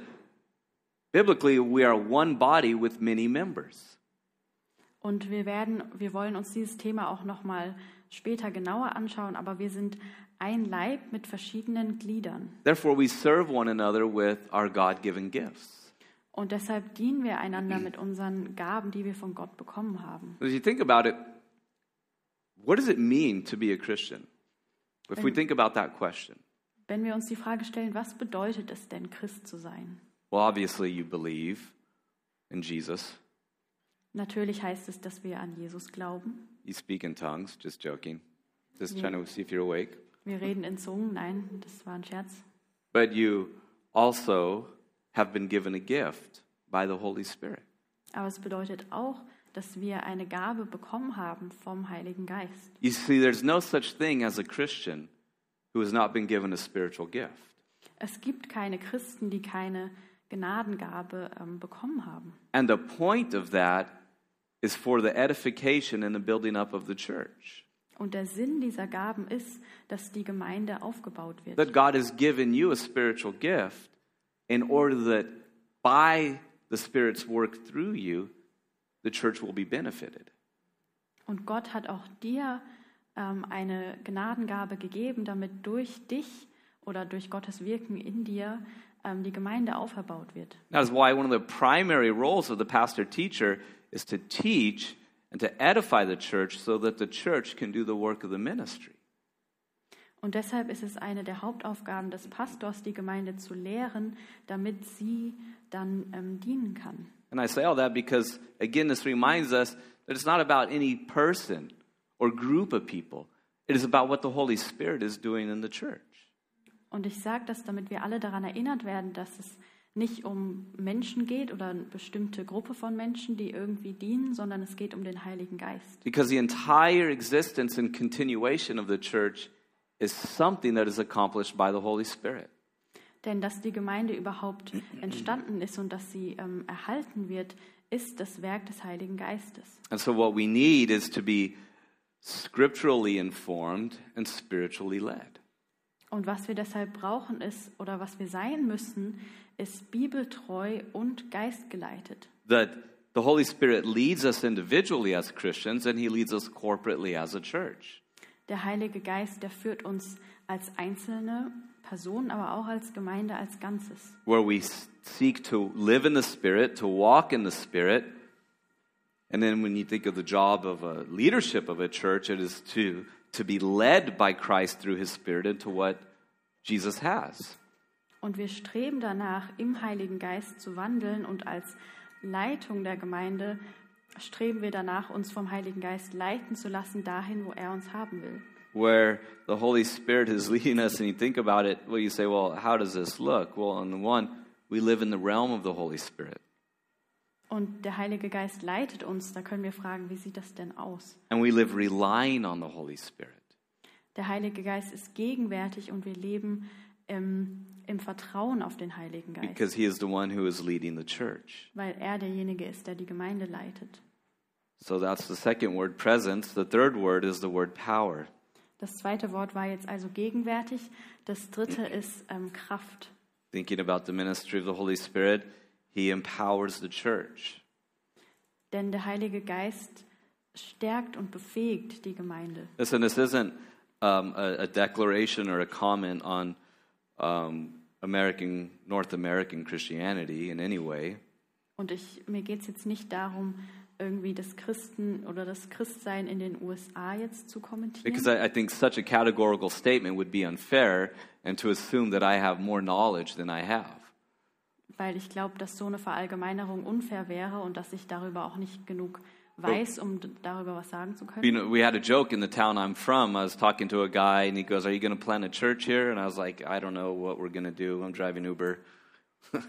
Speaker 1: biblically we are one body with many members.
Speaker 2: Und wir werden, wir wollen uns dieses Thema auch noch mal später genauer anschauen, aber wir sind ein Leib mit verschiedenen Gliedern.
Speaker 1: Therefore, we serve one another with our God given gifts.
Speaker 2: Und deshalb dienen wir einander mit unseren Gaben, die wir von Gott bekommen haben.
Speaker 1: As you think about it, what does it mean to be a Christian? If we think about that question,
Speaker 2: Wenn wir uns die Frage stellen, was bedeutet es denn, Christ zu sein?
Speaker 1: Well, obviously you believe in Jesus.
Speaker 2: Natürlich heißt es, dass wir an Jesus glauben.
Speaker 1: You speak in tongues, just joking. Just trying to see if you're awake.
Speaker 2: Wir reden in Zungen. Nein, das war ein Scherz.
Speaker 1: But you also have been given a gift by the Holy Spirit.
Speaker 2: Aber es bedeutet auch, dass wir eine Gabe bekommen haben vom Heiligen Geist.
Speaker 1: You see, there's no such thing as a Christian who has not been given a spiritual gift.
Speaker 2: Es gibt keine Christen, die keine Gnadengabe ähm, bekommen haben.
Speaker 1: And the point of that is for the edification and the building up of the church.
Speaker 2: Und der Sinn dieser Gaben ist, dass die Gemeinde aufgebaut wird.
Speaker 1: That God has given you a spiritual gift in order that by the Spirit's work through you, the church will be benefited.
Speaker 2: Und Gott hat auch dir ähm, eine Gnadengabe gegeben, damit durch dich oder durch Gottes Wirken in dir die Gemeinde auferbaut wird.
Speaker 1: That is why one of the primary roles of the pastor teacher is to teach and to edify the church so that the church can do the work of the ministry.
Speaker 2: Und deshalb ist es eine der Hauptaufgaben des Pastors, die Gemeinde zu lehren, damit sie dann ähm, dienen kann.
Speaker 1: And I say all that because, again, this reminds us that it's not about any person or group of people. It is about what the Holy Spirit is doing in the church.
Speaker 2: Und ich sage das, damit wir alle daran erinnert werden, dass es nicht um Menschen geht oder eine bestimmte Gruppe von Menschen, die irgendwie dienen, sondern es geht um den Heiligen Geist.
Speaker 1: Because the entire existence and continuation of the church is something that is accomplished by the Holy Spirit.
Speaker 2: Denn dass die Gemeinde überhaupt entstanden ist und dass sie ähm, erhalten wird, ist das Werk des Heiligen Geistes.
Speaker 1: And so, what we need is to be scripturally informed and spiritually led.
Speaker 2: Und was wir deshalb brauchen ist, oder was wir sein müssen, ist bibeltreu und geistgeleitet.
Speaker 1: That the Holy Spirit leads us individually as Christians and He leads us corporately as a church.
Speaker 2: Der Heilige Geist, der führt uns als einzelne Personen, aber auch als Gemeinde als Ganzes.
Speaker 1: where we seek to live in the Spirit, to walk in the Spirit. And then when you think of the job of a leadership of a church, it is to, to be led by Christ through his Spirit into what Jesus has.
Speaker 2: Und wir streben danach, im Heiligen Geist zu wandeln und als Leitung der Gemeinde streben wir danach, uns vom Heiligen Geist leiten zu lassen, dahin, wo er uns haben will.
Speaker 1: Where the Holy Spirit is leading us, and you think about it, well, you say, well, how does this look? Well, on the one, we live in the realm of the Holy Spirit.
Speaker 2: Und der Heilige Geist leitet uns, da können wir fragen, wie sieht das denn aus?
Speaker 1: And we live relying on the Holy Spirit.
Speaker 2: Der Heilige Geist ist gegenwärtig und wir leben im, im Vertrauen auf den Heiligen Geist,
Speaker 1: Because he is the one who is leading the church.
Speaker 2: weil er derjenige ist, der die Gemeinde leitet.
Speaker 1: So that's the second word, presence. The third word is the word power.
Speaker 2: Das zweite Wort war jetzt also gegenwärtig. Das dritte ist ähm, Kraft.
Speaker 1: Thinking about the ministry of the Holy Spirit, He empowers the church.
Speaker 2: Denn der Heilige Geist stärkt und befähigt die Gemeinde.
Speaker 1: Listen, this isn't um, a, a declaration or a comment on um, American, North American Christianity in any way.
Speaker 2: Und ich, mir geht es jetzt nicht darum, irgendwie das Christen oder das Christsein in den USA jetzt zu kommentieren.
Speaker 1: Because I, I think such a categorical statement would be unfair and to assume that I have more knowledge than I have.
Speaker 2: Weil ich glaube, dass so eine Verallgemeinerung unfair wäre und dass ich darüber auch nicht genug weiß, um darüber was sagen zu
Speaker 1: You
Speaker 2: können.
Speaker 1: know, we had a joke in the town I'm from. I was talking to a guy, and he goes, "Are you going to plant a church here?" And I was like, "I don't know what we're going to do. I'm driving Uber."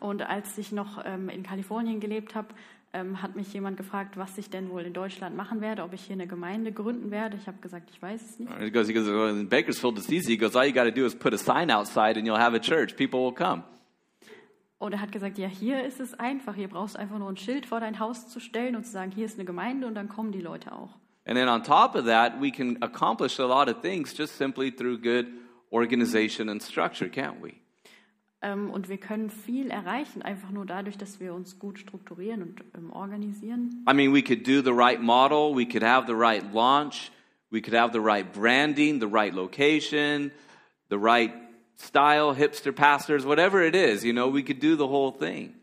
Speaker 2: Und als ich noch ähm, in Kalifornien gelebt habe, ähm, hat mich jemand gefragt, was ich denn wohl in Deutschland machen werde, ob ich hier eine Gemeinde gründen werde. Ich habe gesagt, ich weiß es nicht.
Speaker 1: He goes, "He goes, well, in Bakersfield, it's easy." He goes, "All you got to do is put a sign outside, and you'll have a church. People will come."
Speaker 2: Und er hat gesagt, ja, hier ist es einfach. Hier brauchst du einfach nur ein Schild vor dein Haus zu stellen und zu sagen, hier ist eine Gemeinde und dann kommen die Leute auch.
Speaker 1: And then on top of that, we can accomplish a lot of things just simply through good organization and structure, can't we?
Speaker 2: Ähm, und wir können viel erreichen, einfach nur dadurch, dass wir uns gut strukturieren und ähm, organisieren.
Speaker 1: I mean, we could do the right model, we could have the right launch, we could have the right branding, the right location, the right style, hipster pastors, whatever it is, you know, we could do the whole thing.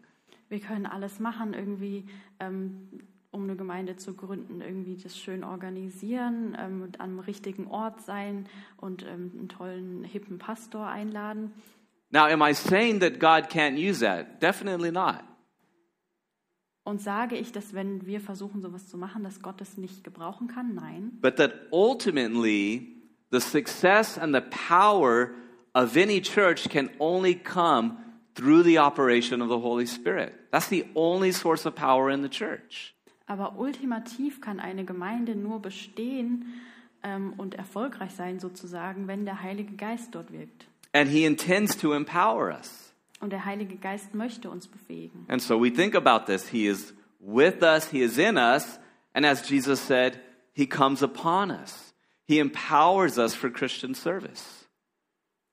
Speaker 2: Wir können alles machen, irgendwie, ähm, um eine Gemeinde zu gründen, irgendwie das schön organisieren, ähm, und am richtigen Ort sein und ähm, einen tollen, hippen Pastor einladen.
Speaker 1: Now, am I saying that God can't use that? Definitely not.
Speaker 2: Und sage ich, dass wenn wir versuchen, sowas zu machen, dass Gott es nicht gebrauchen kann? Nein.
Speaker 1: But that ultimately, the success and the power of any church can only come through the operation of the Holy Spirit. That's the only source of power in the church.
Speaker 2: Aber ultimativ kann eine Gemeinde nur bestehen ähm, und erfolgreich sein, sozusagen, wenn der Heilige Geist dort wirkt.
Speaker 1: And He intends to empower us.
Speaker 2: Und der Heilige Geist möchte uns befähigen.
Speaker 1: And so we think about this. He is with us, He is in us, and as Jesus said, He comes upon us. He empowers us for Christian service.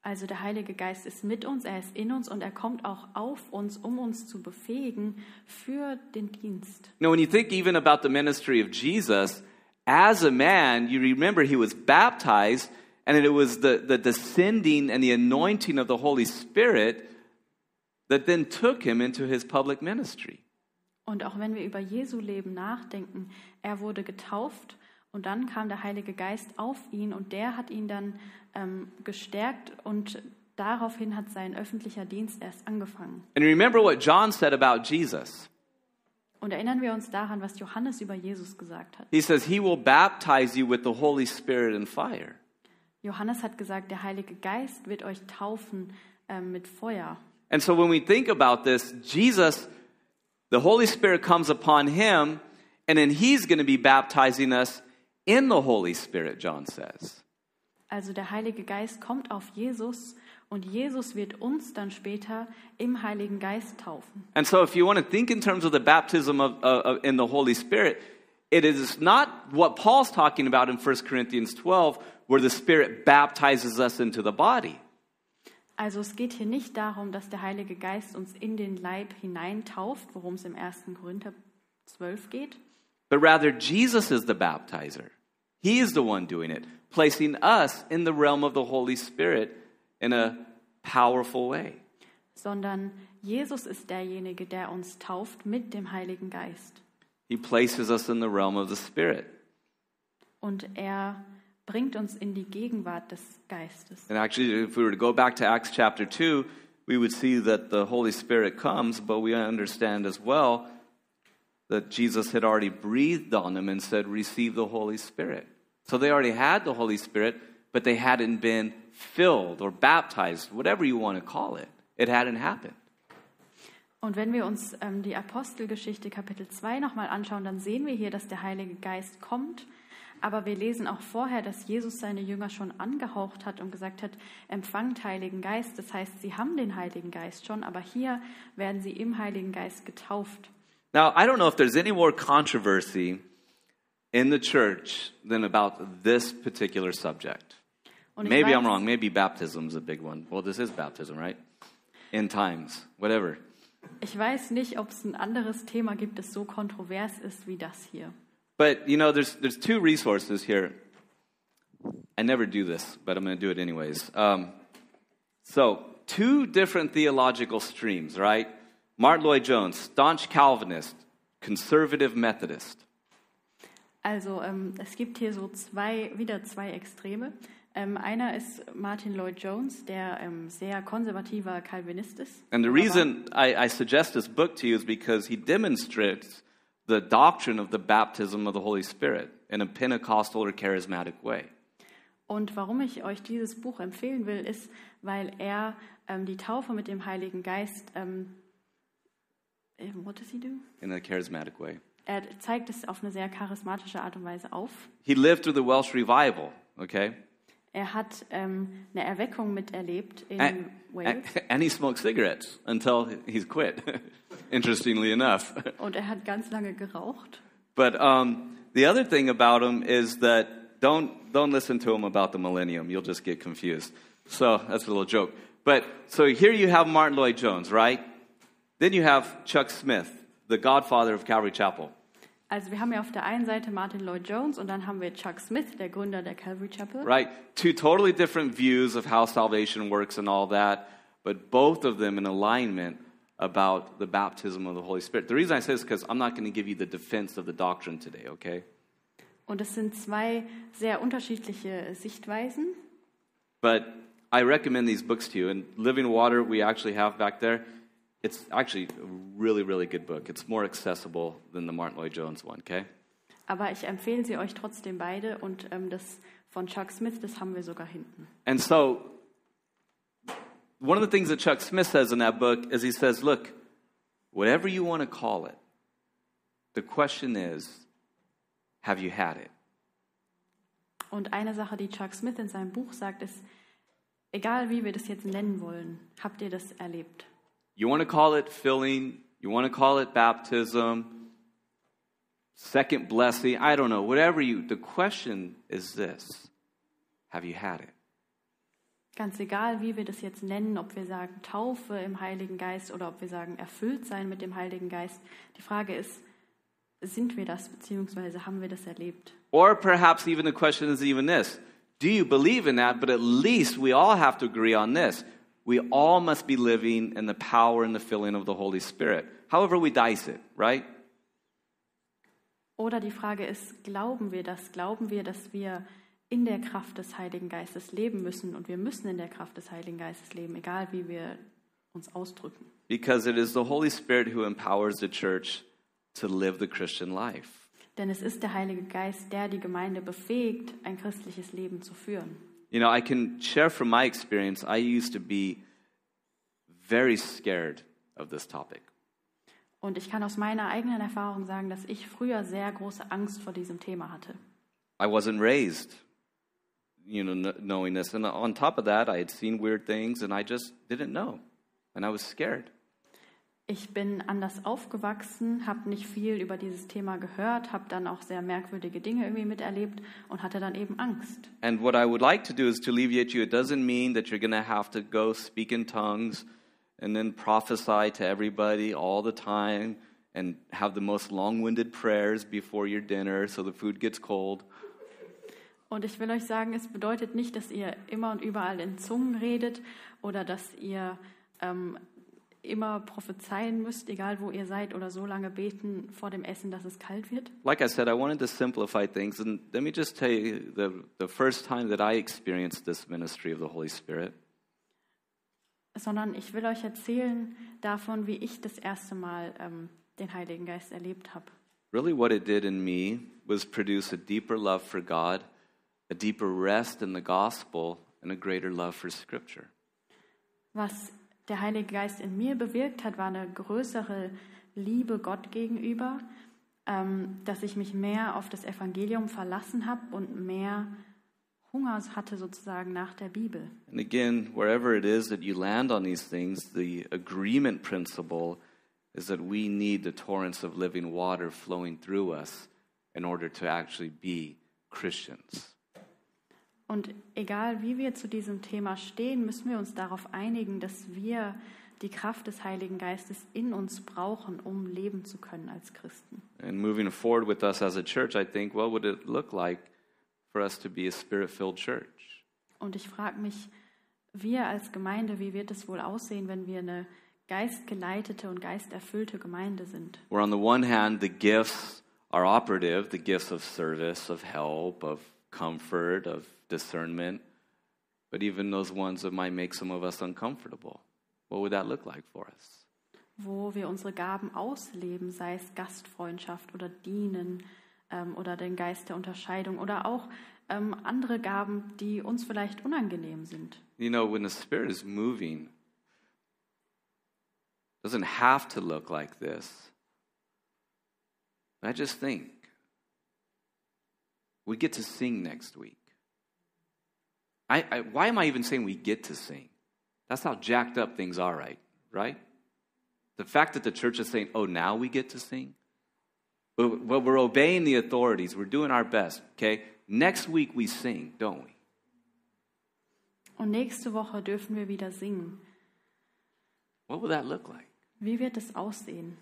Speaker 2: Also der Heilige Geist ist mit uns, er ist in uns und er kommt auch auf uns, um uns zu befähigen für den Dienst.
Speaker 1: Now, when you think even about the ministry of Jesus, as a man, you remember he was baptized, and it was the, the descending and the anointing of the Holy Spirit that then took him into his public ministry.
Speaker 2: Und auch wenn wir über Jesu Leben nachdenken, er wurde getauft und dann kam der Heilige Geist auf ihn und der hat ihn dann ähm, gestärkt und daraufhin hat sein öffentlicher Dienst erst angefangen.
Speaker 1: And remember what John said about Jesus.
Speaker 2: Und erinnern wir uns daran, was Johannes über Jesus gesagt hat.
Speaker 1: He says, He will baptize you with the Holy Spirit and fire.
Speaker 2: Johannes hat gesagt, der Heilige Geist wird euch taufen ähm, mit Feuer.
Speaker 1: And so when we think about this, Jesus, the Holy Spirit comes upon him, and then he's going to be baptizing us in the Holy Spirit, John says.
Speaker 2: Also der Heilige Geist kommt auf Jesus und Jesus wird uns dann später im Heiligen Geist taufen.
Speaker 1: And so if you want to think in terms of the baptism of, uh, of in the Holy Spirit, it is not what Paul's talking about in 1 Corinthians 12, where the Spirit baptizes us into the body.
Speaker 2: Also es geht hier nicht darum, dass der Heilige Geist uns in den Leib hineintauft, worum es im 1. Korinther 12 geht,
Speaker 1: But rather, Jesus is the baptizer. He is the one doing it, placing us in the realm of the Holy Spirit in a powerful way.
Speaker 2: sondern Jesus ist derjenige, der uns tauft mit dem Heiligen Geist.
Speaker 1: He places us in the realm of the Spirit.
Speaker 2: Und er bringt uns in die Gegenwart des Geistes.
Speaker 1: And actually, if we were to go back to Acts chapter 2, we would see that the Holy Spirit comes, but we understand as well that Jesus had already breathed on them and said, Receive the Holy Spirit. So they already had the Holy Spirit, but they hadn't been filled or baptized, whatever you want to call it. It hadn't happened.
Speaker 2: Und wenn wir uns ähm, die Apostelgeschichte Kapitel 2 nochmal anschauen, dann sehen wir hier, dass der Heilige Geist kommt. Aber wir lesen auch vorher, dass Jesus seine Jünger schon angehaucht hat und gesagt hat, empfangt Heiligen Geist. Das heißt, sie haben den Heiligen Geist schon, aber hier werden sie im Heiligen Geist getauft.
Speaker 1: Now, I don't know if there's any more controversy in the church than about this particular subject. Maybe I'm wrong. Maybe baptism's a big one. Well, this is baptism, right? In times, whatever.
Speaker 2: Ich weiß nicht, ob es ein anderes Thema gibt, das so kontrovers ist wie das hier.
Speaker 1: But you know, there's there's two resources here. I never do this, but I'm going to do it anyways. Um, so, two different theological streams, right? Martin Lloyd Jones, staunch Calvinist, conservative Methodist.
Speaker 2: Also ähm, es gibt hier so zwei, wieder zwei Extreme. Ähm, einer ist Martin Lloyd Jones, der ähm, sehr konservativer Calvinist ist.
Speaker 1: And the reason I, I suggest this book to you is because he demonstrates the doctrine of the baptism of the Holy Spirit in a Pentecostal or charismatic way.
Speaker 2: Und warum ich euch dieses Buch empfehlen will, ist, weil er ähm, die Taufe mit dem Heiligen Geist, ähm, äh, what does he do?
Speaker 1: In a charismatic way.
Speaker 2: Er zeigt es auf eine sehr charismatische Art und Weise auf.
Speaker 1: He lived through the Welsh revival, okay?
Speaker 2: Er hat ähm, eine Erweckung miterlebt in
Speaker 1: And,
Speaker 2: Wales
Speaker 1: and, he smoked cigarettes until he's quit, interestingly enough.
Speaker 2: und er hat ganz lange geraucht.
Speaker 1: But um, the other thing about him is that don't, don't listen to him about the millennium. You'll just get confused. So that's a little joke. But so here you have Martin Lloyd Jones, right? Then you have Chuck Smith, the godfather of Calvary Chapel.
Speaker 2: Also wir haben ja auf der einen Seite Martin Lloyd Jones und dann haben wir Chuck Smith, der Gründer der Calvary Chapel.
Speaker 1: right? Two totally different views of how salvation works and all that, but both of them in alignment about the baptism of the Holy Spirit. The reason I say this is because I'm not going to give you the defense of the doctrine today, okay?
Speaker 2: Und es sind zwei sehr unterschiedliche Sichtweisen.
Speaker 1: But I recommend these books to you. And Living Water, we actually have back there. It's actually a really, really good book. It's more accessible than the Martin Lloyd Jones one, okay?
Speaker 2: Aber ich empfehle sie euch trotzdem beide und ähm, das von Chuck Smith, das haben wir sogar hinten.
Speaker 1: And so, one of the things that Chuck Smith says in that book is he says, look, whatever you want to call it, the question is, have you had it?
Speaker 2: Und eine Sache, die Chuck Smith in seinem Buch sagt, ist, egal wie wir das jetzt nennen wollen, habt ihr das erlebt?
Speaker 1: You want to call it filling, you want to call it baptism, second blessing, I don't know, whatever you, the question is this have you had it?
Speaker 2: Ganz egal, wie wir das jetzt nennen, ob wir sagen Taufe im Heiligen Geist oder ob wir sagen erfüllt sein mit dem Heiligen Geist. Die Frage ist, sind wir das, beziehungsweise haben wir das erlebt?
Speaker 1: Or perhaps even the question is even this Do you believe in that? But at least we all have to agree on this. We all must be living in the power and the filling of the Holy Spirit. However, we dice it, right?
Speaker 2: Oder die Frage ist, glauben wir das? Glauben wir, dass wir in der Kraft des Heiligen Geistes leben müssen? Und wir müssen in der Kraft des Heiligen Geistes leben, egal wie wir uns ausdrücken.
Speaker 1: Because it is the Holy Spirit who empowers the church to live the Christian life.
Speaker 2: Denn es ist der Heilige Geist, der die Gemeinde befähigt, ein christliches Leben zu führen.
Speaker 1: You know, I can share from my experience, I used to be very scared of this topic.
Speaker 2: Und ich kann aus meiner eigenen Erfahrung sagen, dass ich früher sehr große Angst vor diesem Thema hatte.
Speaker 1: I wasn't raised, you know, knowing this. And on top of that, I had seen weird things and I just didn't know. And I was scared.
Speaker 2: Ich bin anders aufgewachsen, habe nicht viel über dieses Thema gehört, habe dann auch sehr merkwürdige Dinge irgendwie miterlebt und hatte dann eben Angst.
Speaker 1: And what I would like to do is to alleviate you. It doesn't mean that you're going to have to go speak in tongues and then prophesy to everybody all the time and have the most long winded prayers before your dinner so the food gets cold.
Speaker 2: Und ich will euch sagen, es bedeutet nicht, dass ihr immer und überall in Zungen redet oder dass ihr ähm, immer prophezeien müsst, egal wo ihr seid, oder so lange beten vor dem Essen, dass es kalt wird.
Speaker 1: Like I said, I wanted to simplify things. And let me just tell you the, the first time that I experienced this ministry of the Holy Spirit.
Speaker 2: Sondern ich will euch erzählen davon, wie ich das erste Mal ähm, den Heiligen Geist erlebt habe.
Speaker 1: Really, what it did in me was produce a deeper love for God, a deeper rest in the gospel, and a greater love for Scripture.
Speaker 2: Was der Heilige Geist in mir bewirkt hat, war eine größere Liebe Gott gegenüber, ähm, dass ich mich mehr auf das Evangelium verlassen habe und mehr Hunger hatte sozusagen nach der Bibel.
Speaker 1: And again, wherever it is that you land on these things, the agreement principle is that we need the torrents of living water flowing through us in order to actually be Christians.
Speaker 2: Und egal wie wir zu diesem Thema stehen, müssen wir uns darauf einigen, dass wir die Kraft des Heiligen Geistes in uns brauchen, um leben zu können als Christen.
Speaker 1: And moving forward with us as a church, I think, what would it look like for us to be a spirit filled church?
Speaker 2: Und ich frage mich, wir als Gemeinde, wie wird es wohl aussehen, wenn wir eine geistgeleitete und geisterfüllte Gemeinde sind?
Speaker 1: Where, on the one hand, the gifts are operative the gifts of service, of help, of comfort, of discernment, but even those ones that might make some of us uncomfortable. What would that look like for us?
Speaker 2: Wo wir unsere Gaben ausleben, sei es Gastfreundschaft oder Dienen ähm, oder den Geist der Unterscheidung oder auch ähm, andere Gaben, die uns vielleicht unangenehm sind.
Speaker 1: You know, when the Spirit is moving, it doesn't have to look like this. But I just think we get to sing next week. I, I, why am I even saying we get to sing? That's how jacked up things are, right? Right? The fact that the church is saying, oh, now we get to sing? But, but we're obeying the authorities. We're doing our best, okay? Next week we sing, don't we?
Speaker 2: Und nächste Woche dürfen wir wieder singen.
Speaker 1: What will that look like?
Speaker 2: Wie wird es aussehen?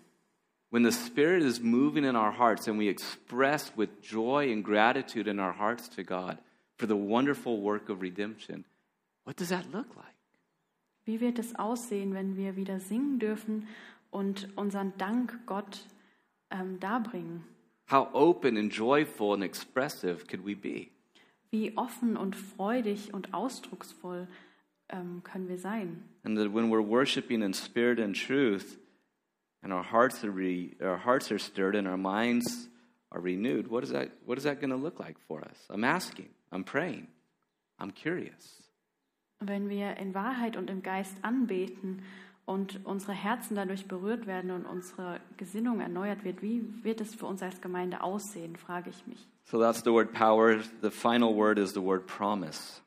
Speaker 1: When the Spirit is moving in our hearts and we express with joy and gratitude in our hearts to God for the wonderful work of redemption, what does that look like?
Speaker 2: Wie wird es aussehen, wenn wir wieder singen dürfen und unseren Dank Gott ähm, darbringen?
Speaker 1: How open and joyful and expressive could we be?
Speaker 2: Wie offen und freudig und ausdrucksvoll ähm, können wir sein?
Speaker 1: And that when we're worshiping in spirit and truth, and our hearts are re, our hearts are stirred and our minds are renewed, what is that? What is that going to look like for us? I'm asking. I'm praying. I'm curious.
Speaker 2: Wenn wir in Wahrheit und im Geist anbeten und unsere Herzen dadurch berührt werden und unsere Gesinnung erneuert wird, wie wird es für uns als Gemeinde aussehen, frage ich mich.
Speaker 1: So that's the word power. The final word is the word promise.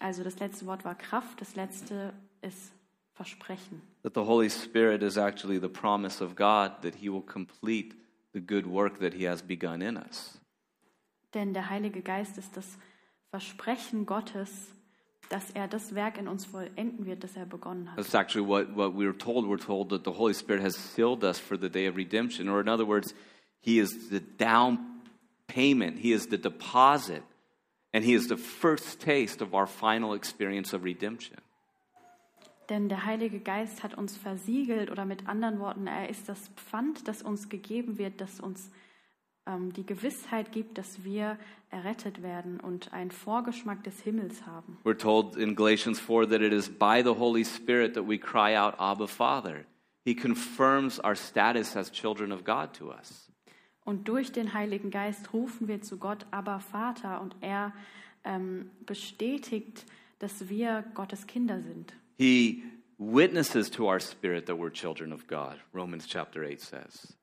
Speaker 2: Also das letzte Wort war Kraft, das letzte ist Versprechen.
Speaker 1: That the Holy Spirit is actually the promise of God that He will complete the good work that He has begun in us.
Speaker 2: Denn der Heilige Geist ist das Versprechen Gottes, dass er das Werk in uns vollenden wird, das er begonnen hat.
Speaker 1: That's actually what, what we were told. We're told that the Holy Spirit has sealed us for the day of redemption. Or, in other words, He is the down payment, He is the deposit, and He is the first taste of our final experience of redemption.
Speaker 2: Denn der Heilige Geist hat uns versiegelt oder mit anderen Worten, er ist das Pfand, das uns gegeben wird, das uns die Gewissheit gibt, dass wir errettet werden und einen Vorgeschmack des Himmels haben.
Speaker 1: We're told in Galatians 4 that it is by the Holy Spirit that we cry out, Abba, Father. He confirms our status as children of God to us.
Speaker 2: Und durch den Heiligen Geist rufen wir zu Gott, aber Vater, und er ähm, bestätigt, dass wir Gottes Kinder sind.
Speaker 1: He witnesses to our spirit that we're children of God, Romans chapter 8 says.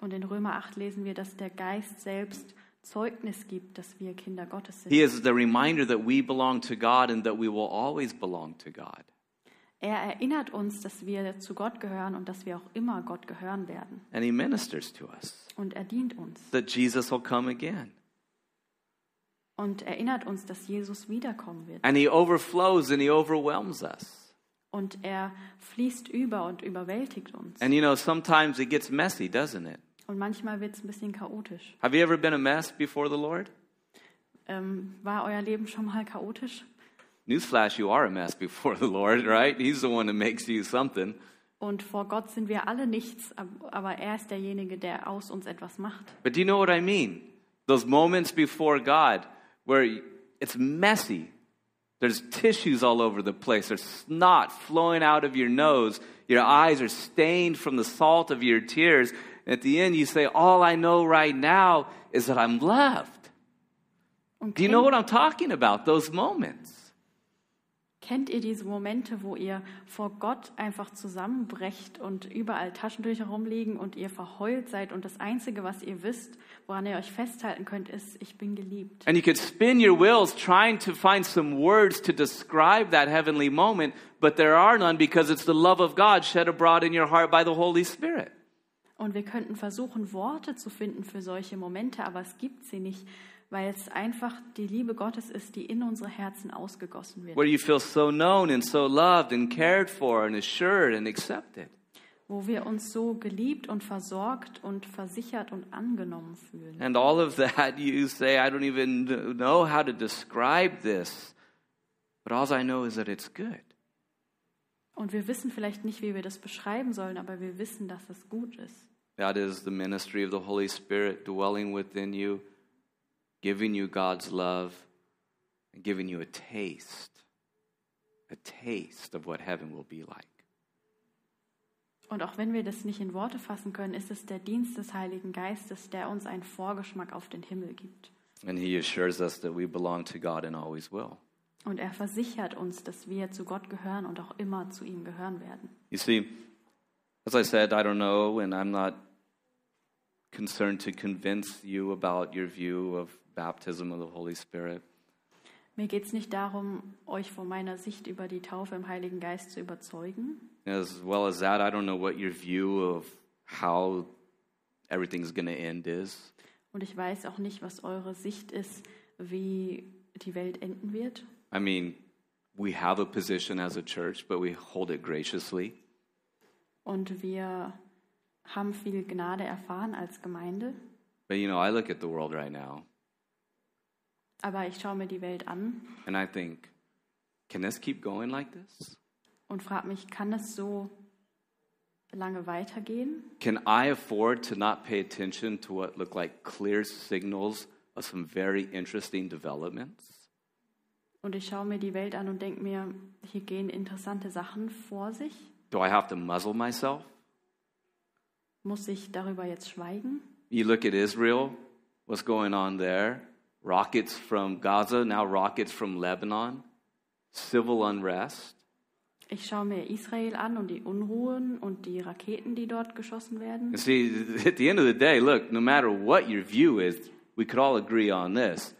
Speaker 2: Und in Römer 8 lesen wir, dass der Geist selbst Zeugnis gibt, dass wir Kinder Gottes sind.
Speaker 1: He is the reminder that we belong to God and that we will always belong to God.
Speaker 2: Er erinnert uns, dass wir zu Gott gehören und dass wir auch immer Gott gehören werden.
Speaker 1: And He ministers to us
Speaker 2: Und er dient uns
Speaker 1: that Jesus will come again.
Speaker 2: und erinnert uns, dass Jesus wiederkommen wird.
Speaker 1: And He overflows and He overwhelms us.
Speaker 2: Und er fließt über und überwältigt uns.
Speaker 1: And you know, sometimes it gets messy, doesn't it?
Speaker 2: Und manchmal wird es ein bisschen chaotisch.
Speaker 1: Have you ever been a mess before the Lord?
Speaker 2: Ähm, war euer Leben schon mal chaotisch?
Speaker 1: Newsflash, you are a mess before the Lord, right? He's the one that makes you something.
Speaker 2: Und vor Gott sind wir alle nichts, ab- aber er ist derjenige, der aus uns etwas macht.
Speaker 1: But do you know what I mean? Those moments before God where it's messy. There's tissues all over the place. There's snot flowing out of your nose. Your eyes are stained from the salt of your tears. At the end, you say, All I know right now is that I'm.
Speaker 2: Und
Speaker 1: Do you know what I'm talking about? Those moments.
Speaker 2: Kennt ihr diese Momente, wo ihr vor Gott einfach zusammenbrecht und überall Taschentücher rumliegen und ihr verheult seid und das Einzige, was ihr wisst, woran ihr euch festhalten könnt, ist, ich bin geliebt.
Speaker 1: And you could spin your wheels trying to find some words to describe that heavenly moment, but there are none because it's the love of God shed abroad in your heart by the Holy Spirit.
Speaker 2: Und wir könnten versuchen, Worte zu finden für solche Momente, aber es gibt sie nicht, weil es einfach die Liebe Gottes ist, die in unsere Herzen ausgegossen wird.
Speaker 1: Where you feel so known and so loved and cared for and assured and accepted.
Speaker 2: Wo wir uns so geliebt und versorgt und versichert und angenommen fühlen.
Speaker 1: And all of that, you say, I don't even know how to describe this, but all I know is that it's good.
Speaker 2: Und wir wissen vielleicht nicht, wie wir das beschreiben sollen, aber wir wissen, dass es gut ist.
Speaker 1: That is the ministry of the Holy Spirit dwelling within you, giving you God's love, and giving you a taste, a taste of what heaven will be like.
Speaker 2: Und auch wenn wir das nicht in Worte fassen können, ist es der Dienst des Heiligen Geistes, der uns einen Vorgeschmack auf den Himmel gibt.
Speaker 1: And He assures us that we belong to God and always will.
Speaker 2: Und er versichert uns, dass wir zu Gott gehören und auch immer zu ihm gehören werden.
Speaker 1: You see, as I said, I don't know, and I'm not concerned to convince you about your view of baptism of the Holy Spirit.
Speaker 2: Mir geht es nicht darum, euch von meiner Sicht über die Taufe im Heiligen Geist zu überzeugen.
Speaker 1: As well as that, I don't know what your view of how everything's going to end is.
Speaker 2: Und ich weiß auch nicht, was eure Sicht ist, wie die Welt enden wird.
Speaker 1: I mean, we have a position as a church, but we hold it graciously.
Speaker 2: Und wir haben viel Gnade erfahren als Gemeinde.
Speaker 1: But you know, I look at the world right now
Speaker 2: Aber ich schaue mir die Welt an
Speaker 1: and I think, can this keep going like this?
Speaker 2: und frage mich, kann es so lange weitergehen?
Speaker 1: Can I afford to not pay attention to what look like clear signals of some very interesting developments?
Speaker 2: Und ich schaue mir die Welt an und denke mir, hier gehen interessante Sachen vor sich.
Speaker 1: Do I have to muzzle myself?
Speaker 2: Muss ich darüber jetzt schweigen?
Speaker 1: You look at Israel, what's going on there? Rockets from Gaza, now rockets from Lebanon, civil unrest.
Speaker 2: Ich schaue mir Israel an und die Unruhen und die Raketen, die dort geschossen werden.
Speaker 1: See, at the end of the day, look, no matter what your view is, we could all agree on this.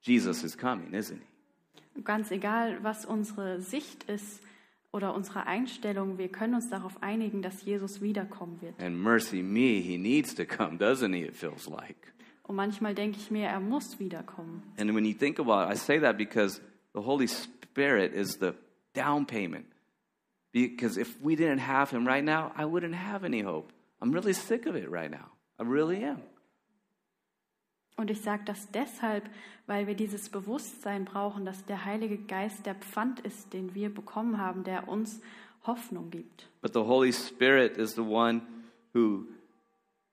Speaker 1: Jesus is coming, isn't he?
Speaker 2: Ganz egal, was unsere Sicht ist oder unsere Einstellung, wir können uns darauf einigen, dass Jesus wiederkommen wird.
Speaker 1: And mercy me, he needs to come, doesn't he? It feels like.
Speaker 2: Und manchmal denke ich mir, er muss wiederkommen.
Speaker 1: And when you think about it, I say that because the Holy Spirit is the down payment. Because if we didn't have him right now, I wouldn't have any hope. I'm really sick of it right now. I really am.
Speaker 2: Und ich sage das deshalb, weil wir dieses Bewusstsein brauchen, dass der Heilige Geist der Pfand ist, den wir bekommen haben, der uns Hoffnung gibt.
Speaker 1: But the Holy Spirit is the one who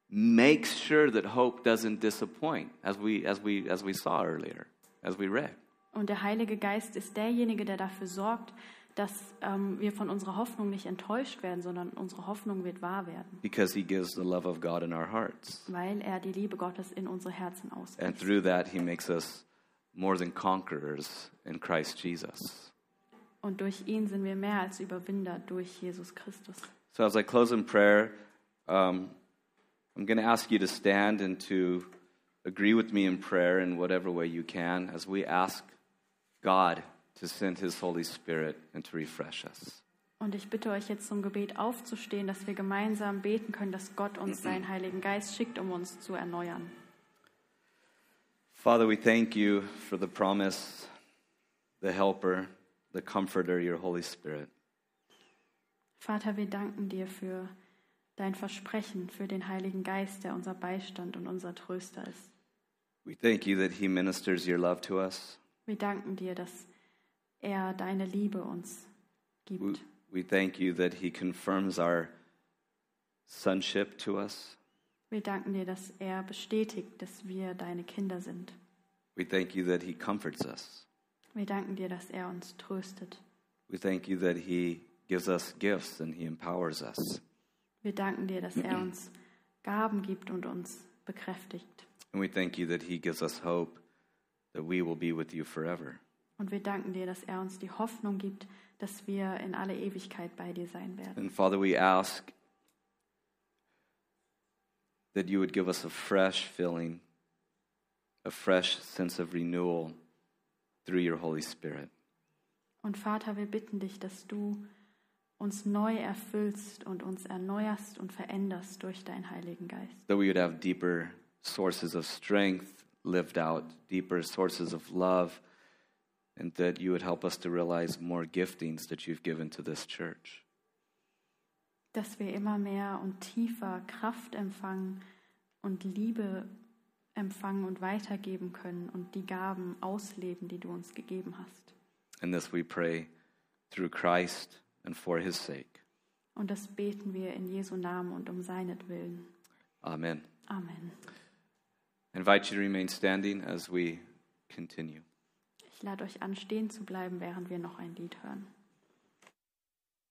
Speaker 1: makes sure that hope doesn't disappoint, as we, as we, as we saw earlier, as we read.
Speaker 2: Und der Heilige Geist ist derjenige, der dafür sorgt, dass ähm, wir von unserer Hoffnung nicht enttäuscht werden, sondern unsere Hoffnung wird wahr werden,
Speaker 1: Because he gives the love of God in our hearts.
Speaker 2: weil er die Liebe Gottes in unsere Herzen
Speaker 1: And
Speaker 2: ausgießt.
Speaker 1: through that, he makes us more than conquerors in Christ Jesus.
Speaker 2: Und durch ihn sind wir mehr als Überwinder durch Jesus Christus.
Speaker 1: So, as I close in prayer, um, I'm going to ask you to stand and to agree with me in prayer in whatever way you can as we ask God to send his Holy Spirit and to refresh us.
Speaker 2: Und ich bitte euch jetzt zum Gebet aufzustehen, dass wir gemeinsam beten können, dass Gott uns seinen Heiligen Geist schickt, um uns zu erneuern.
Speaker 1: Father, we thank you for the promise, the helper, the comforter, your Holy Spirit.
Speaker 2: Vater, wir danken dir für dein Versprechen, für den Heiligen Geist, der unser Beistand und unser Tröster ist.
Speaker 1: We thank you that he ministers your love to us.
Speaker 2: Wir danken dir, dass er deine Liebe uns
Speaker 1: We, we thank you that he confirms our sonship to us.
Speaker 2: Wir danken dir, dass er bestätigt, dass wir deine Kinder sind.
Speaker 1: We thank you that he comforts us.
Speaker 2: Wir danken dir, dass er uns tröstet.
Speaker 1: We thank you that he gives us gifts and he empowers us.
Speaker 2: Wir danken dir, dass er uns Gaben gibt und uns bekräftigt.
Speaker 1: And we thank you that he gives us hope that we will be with you forever.
Speaker 2: Und wir danken dir, dass er uns die Hoffnung gibt, dass wir in alle Ewigkeit bei dir sein werden.
Speaker 1: And Father, we ask that you would give us a fresh feeling, a fresh sense of renewal through your Holy Spirit.
Speaker 2: Und Vater, wir bitten dich, dass du uns neu erfüllst und uns erneuerst und veränderst durch deinen Heiligen Geist.
Speaker 1: That we would have deeper sources of strength lived out, deeper sources of love, and that you would help us to realize more giftings that you've given to this church.
Speaker 2: Dass wir immer mehr und tiefer Kraft empfangen und Liebe empfangen und weitergeben können und die Gaben ausleben, die du uns gegeben hast.
Speaker 1: And this we pray through Christ and for his sake.
Speaker 2: Und das beten wir in Jesu Namen und um seinetwillen.
Speaker 1: Amen.
Speaker 2: Amen.
Speaker 1: I invite you to remain standing as we continue.
Speaker 2: Ich lade euch an, stehen zu bleiben, während wir noch ein Lied hören.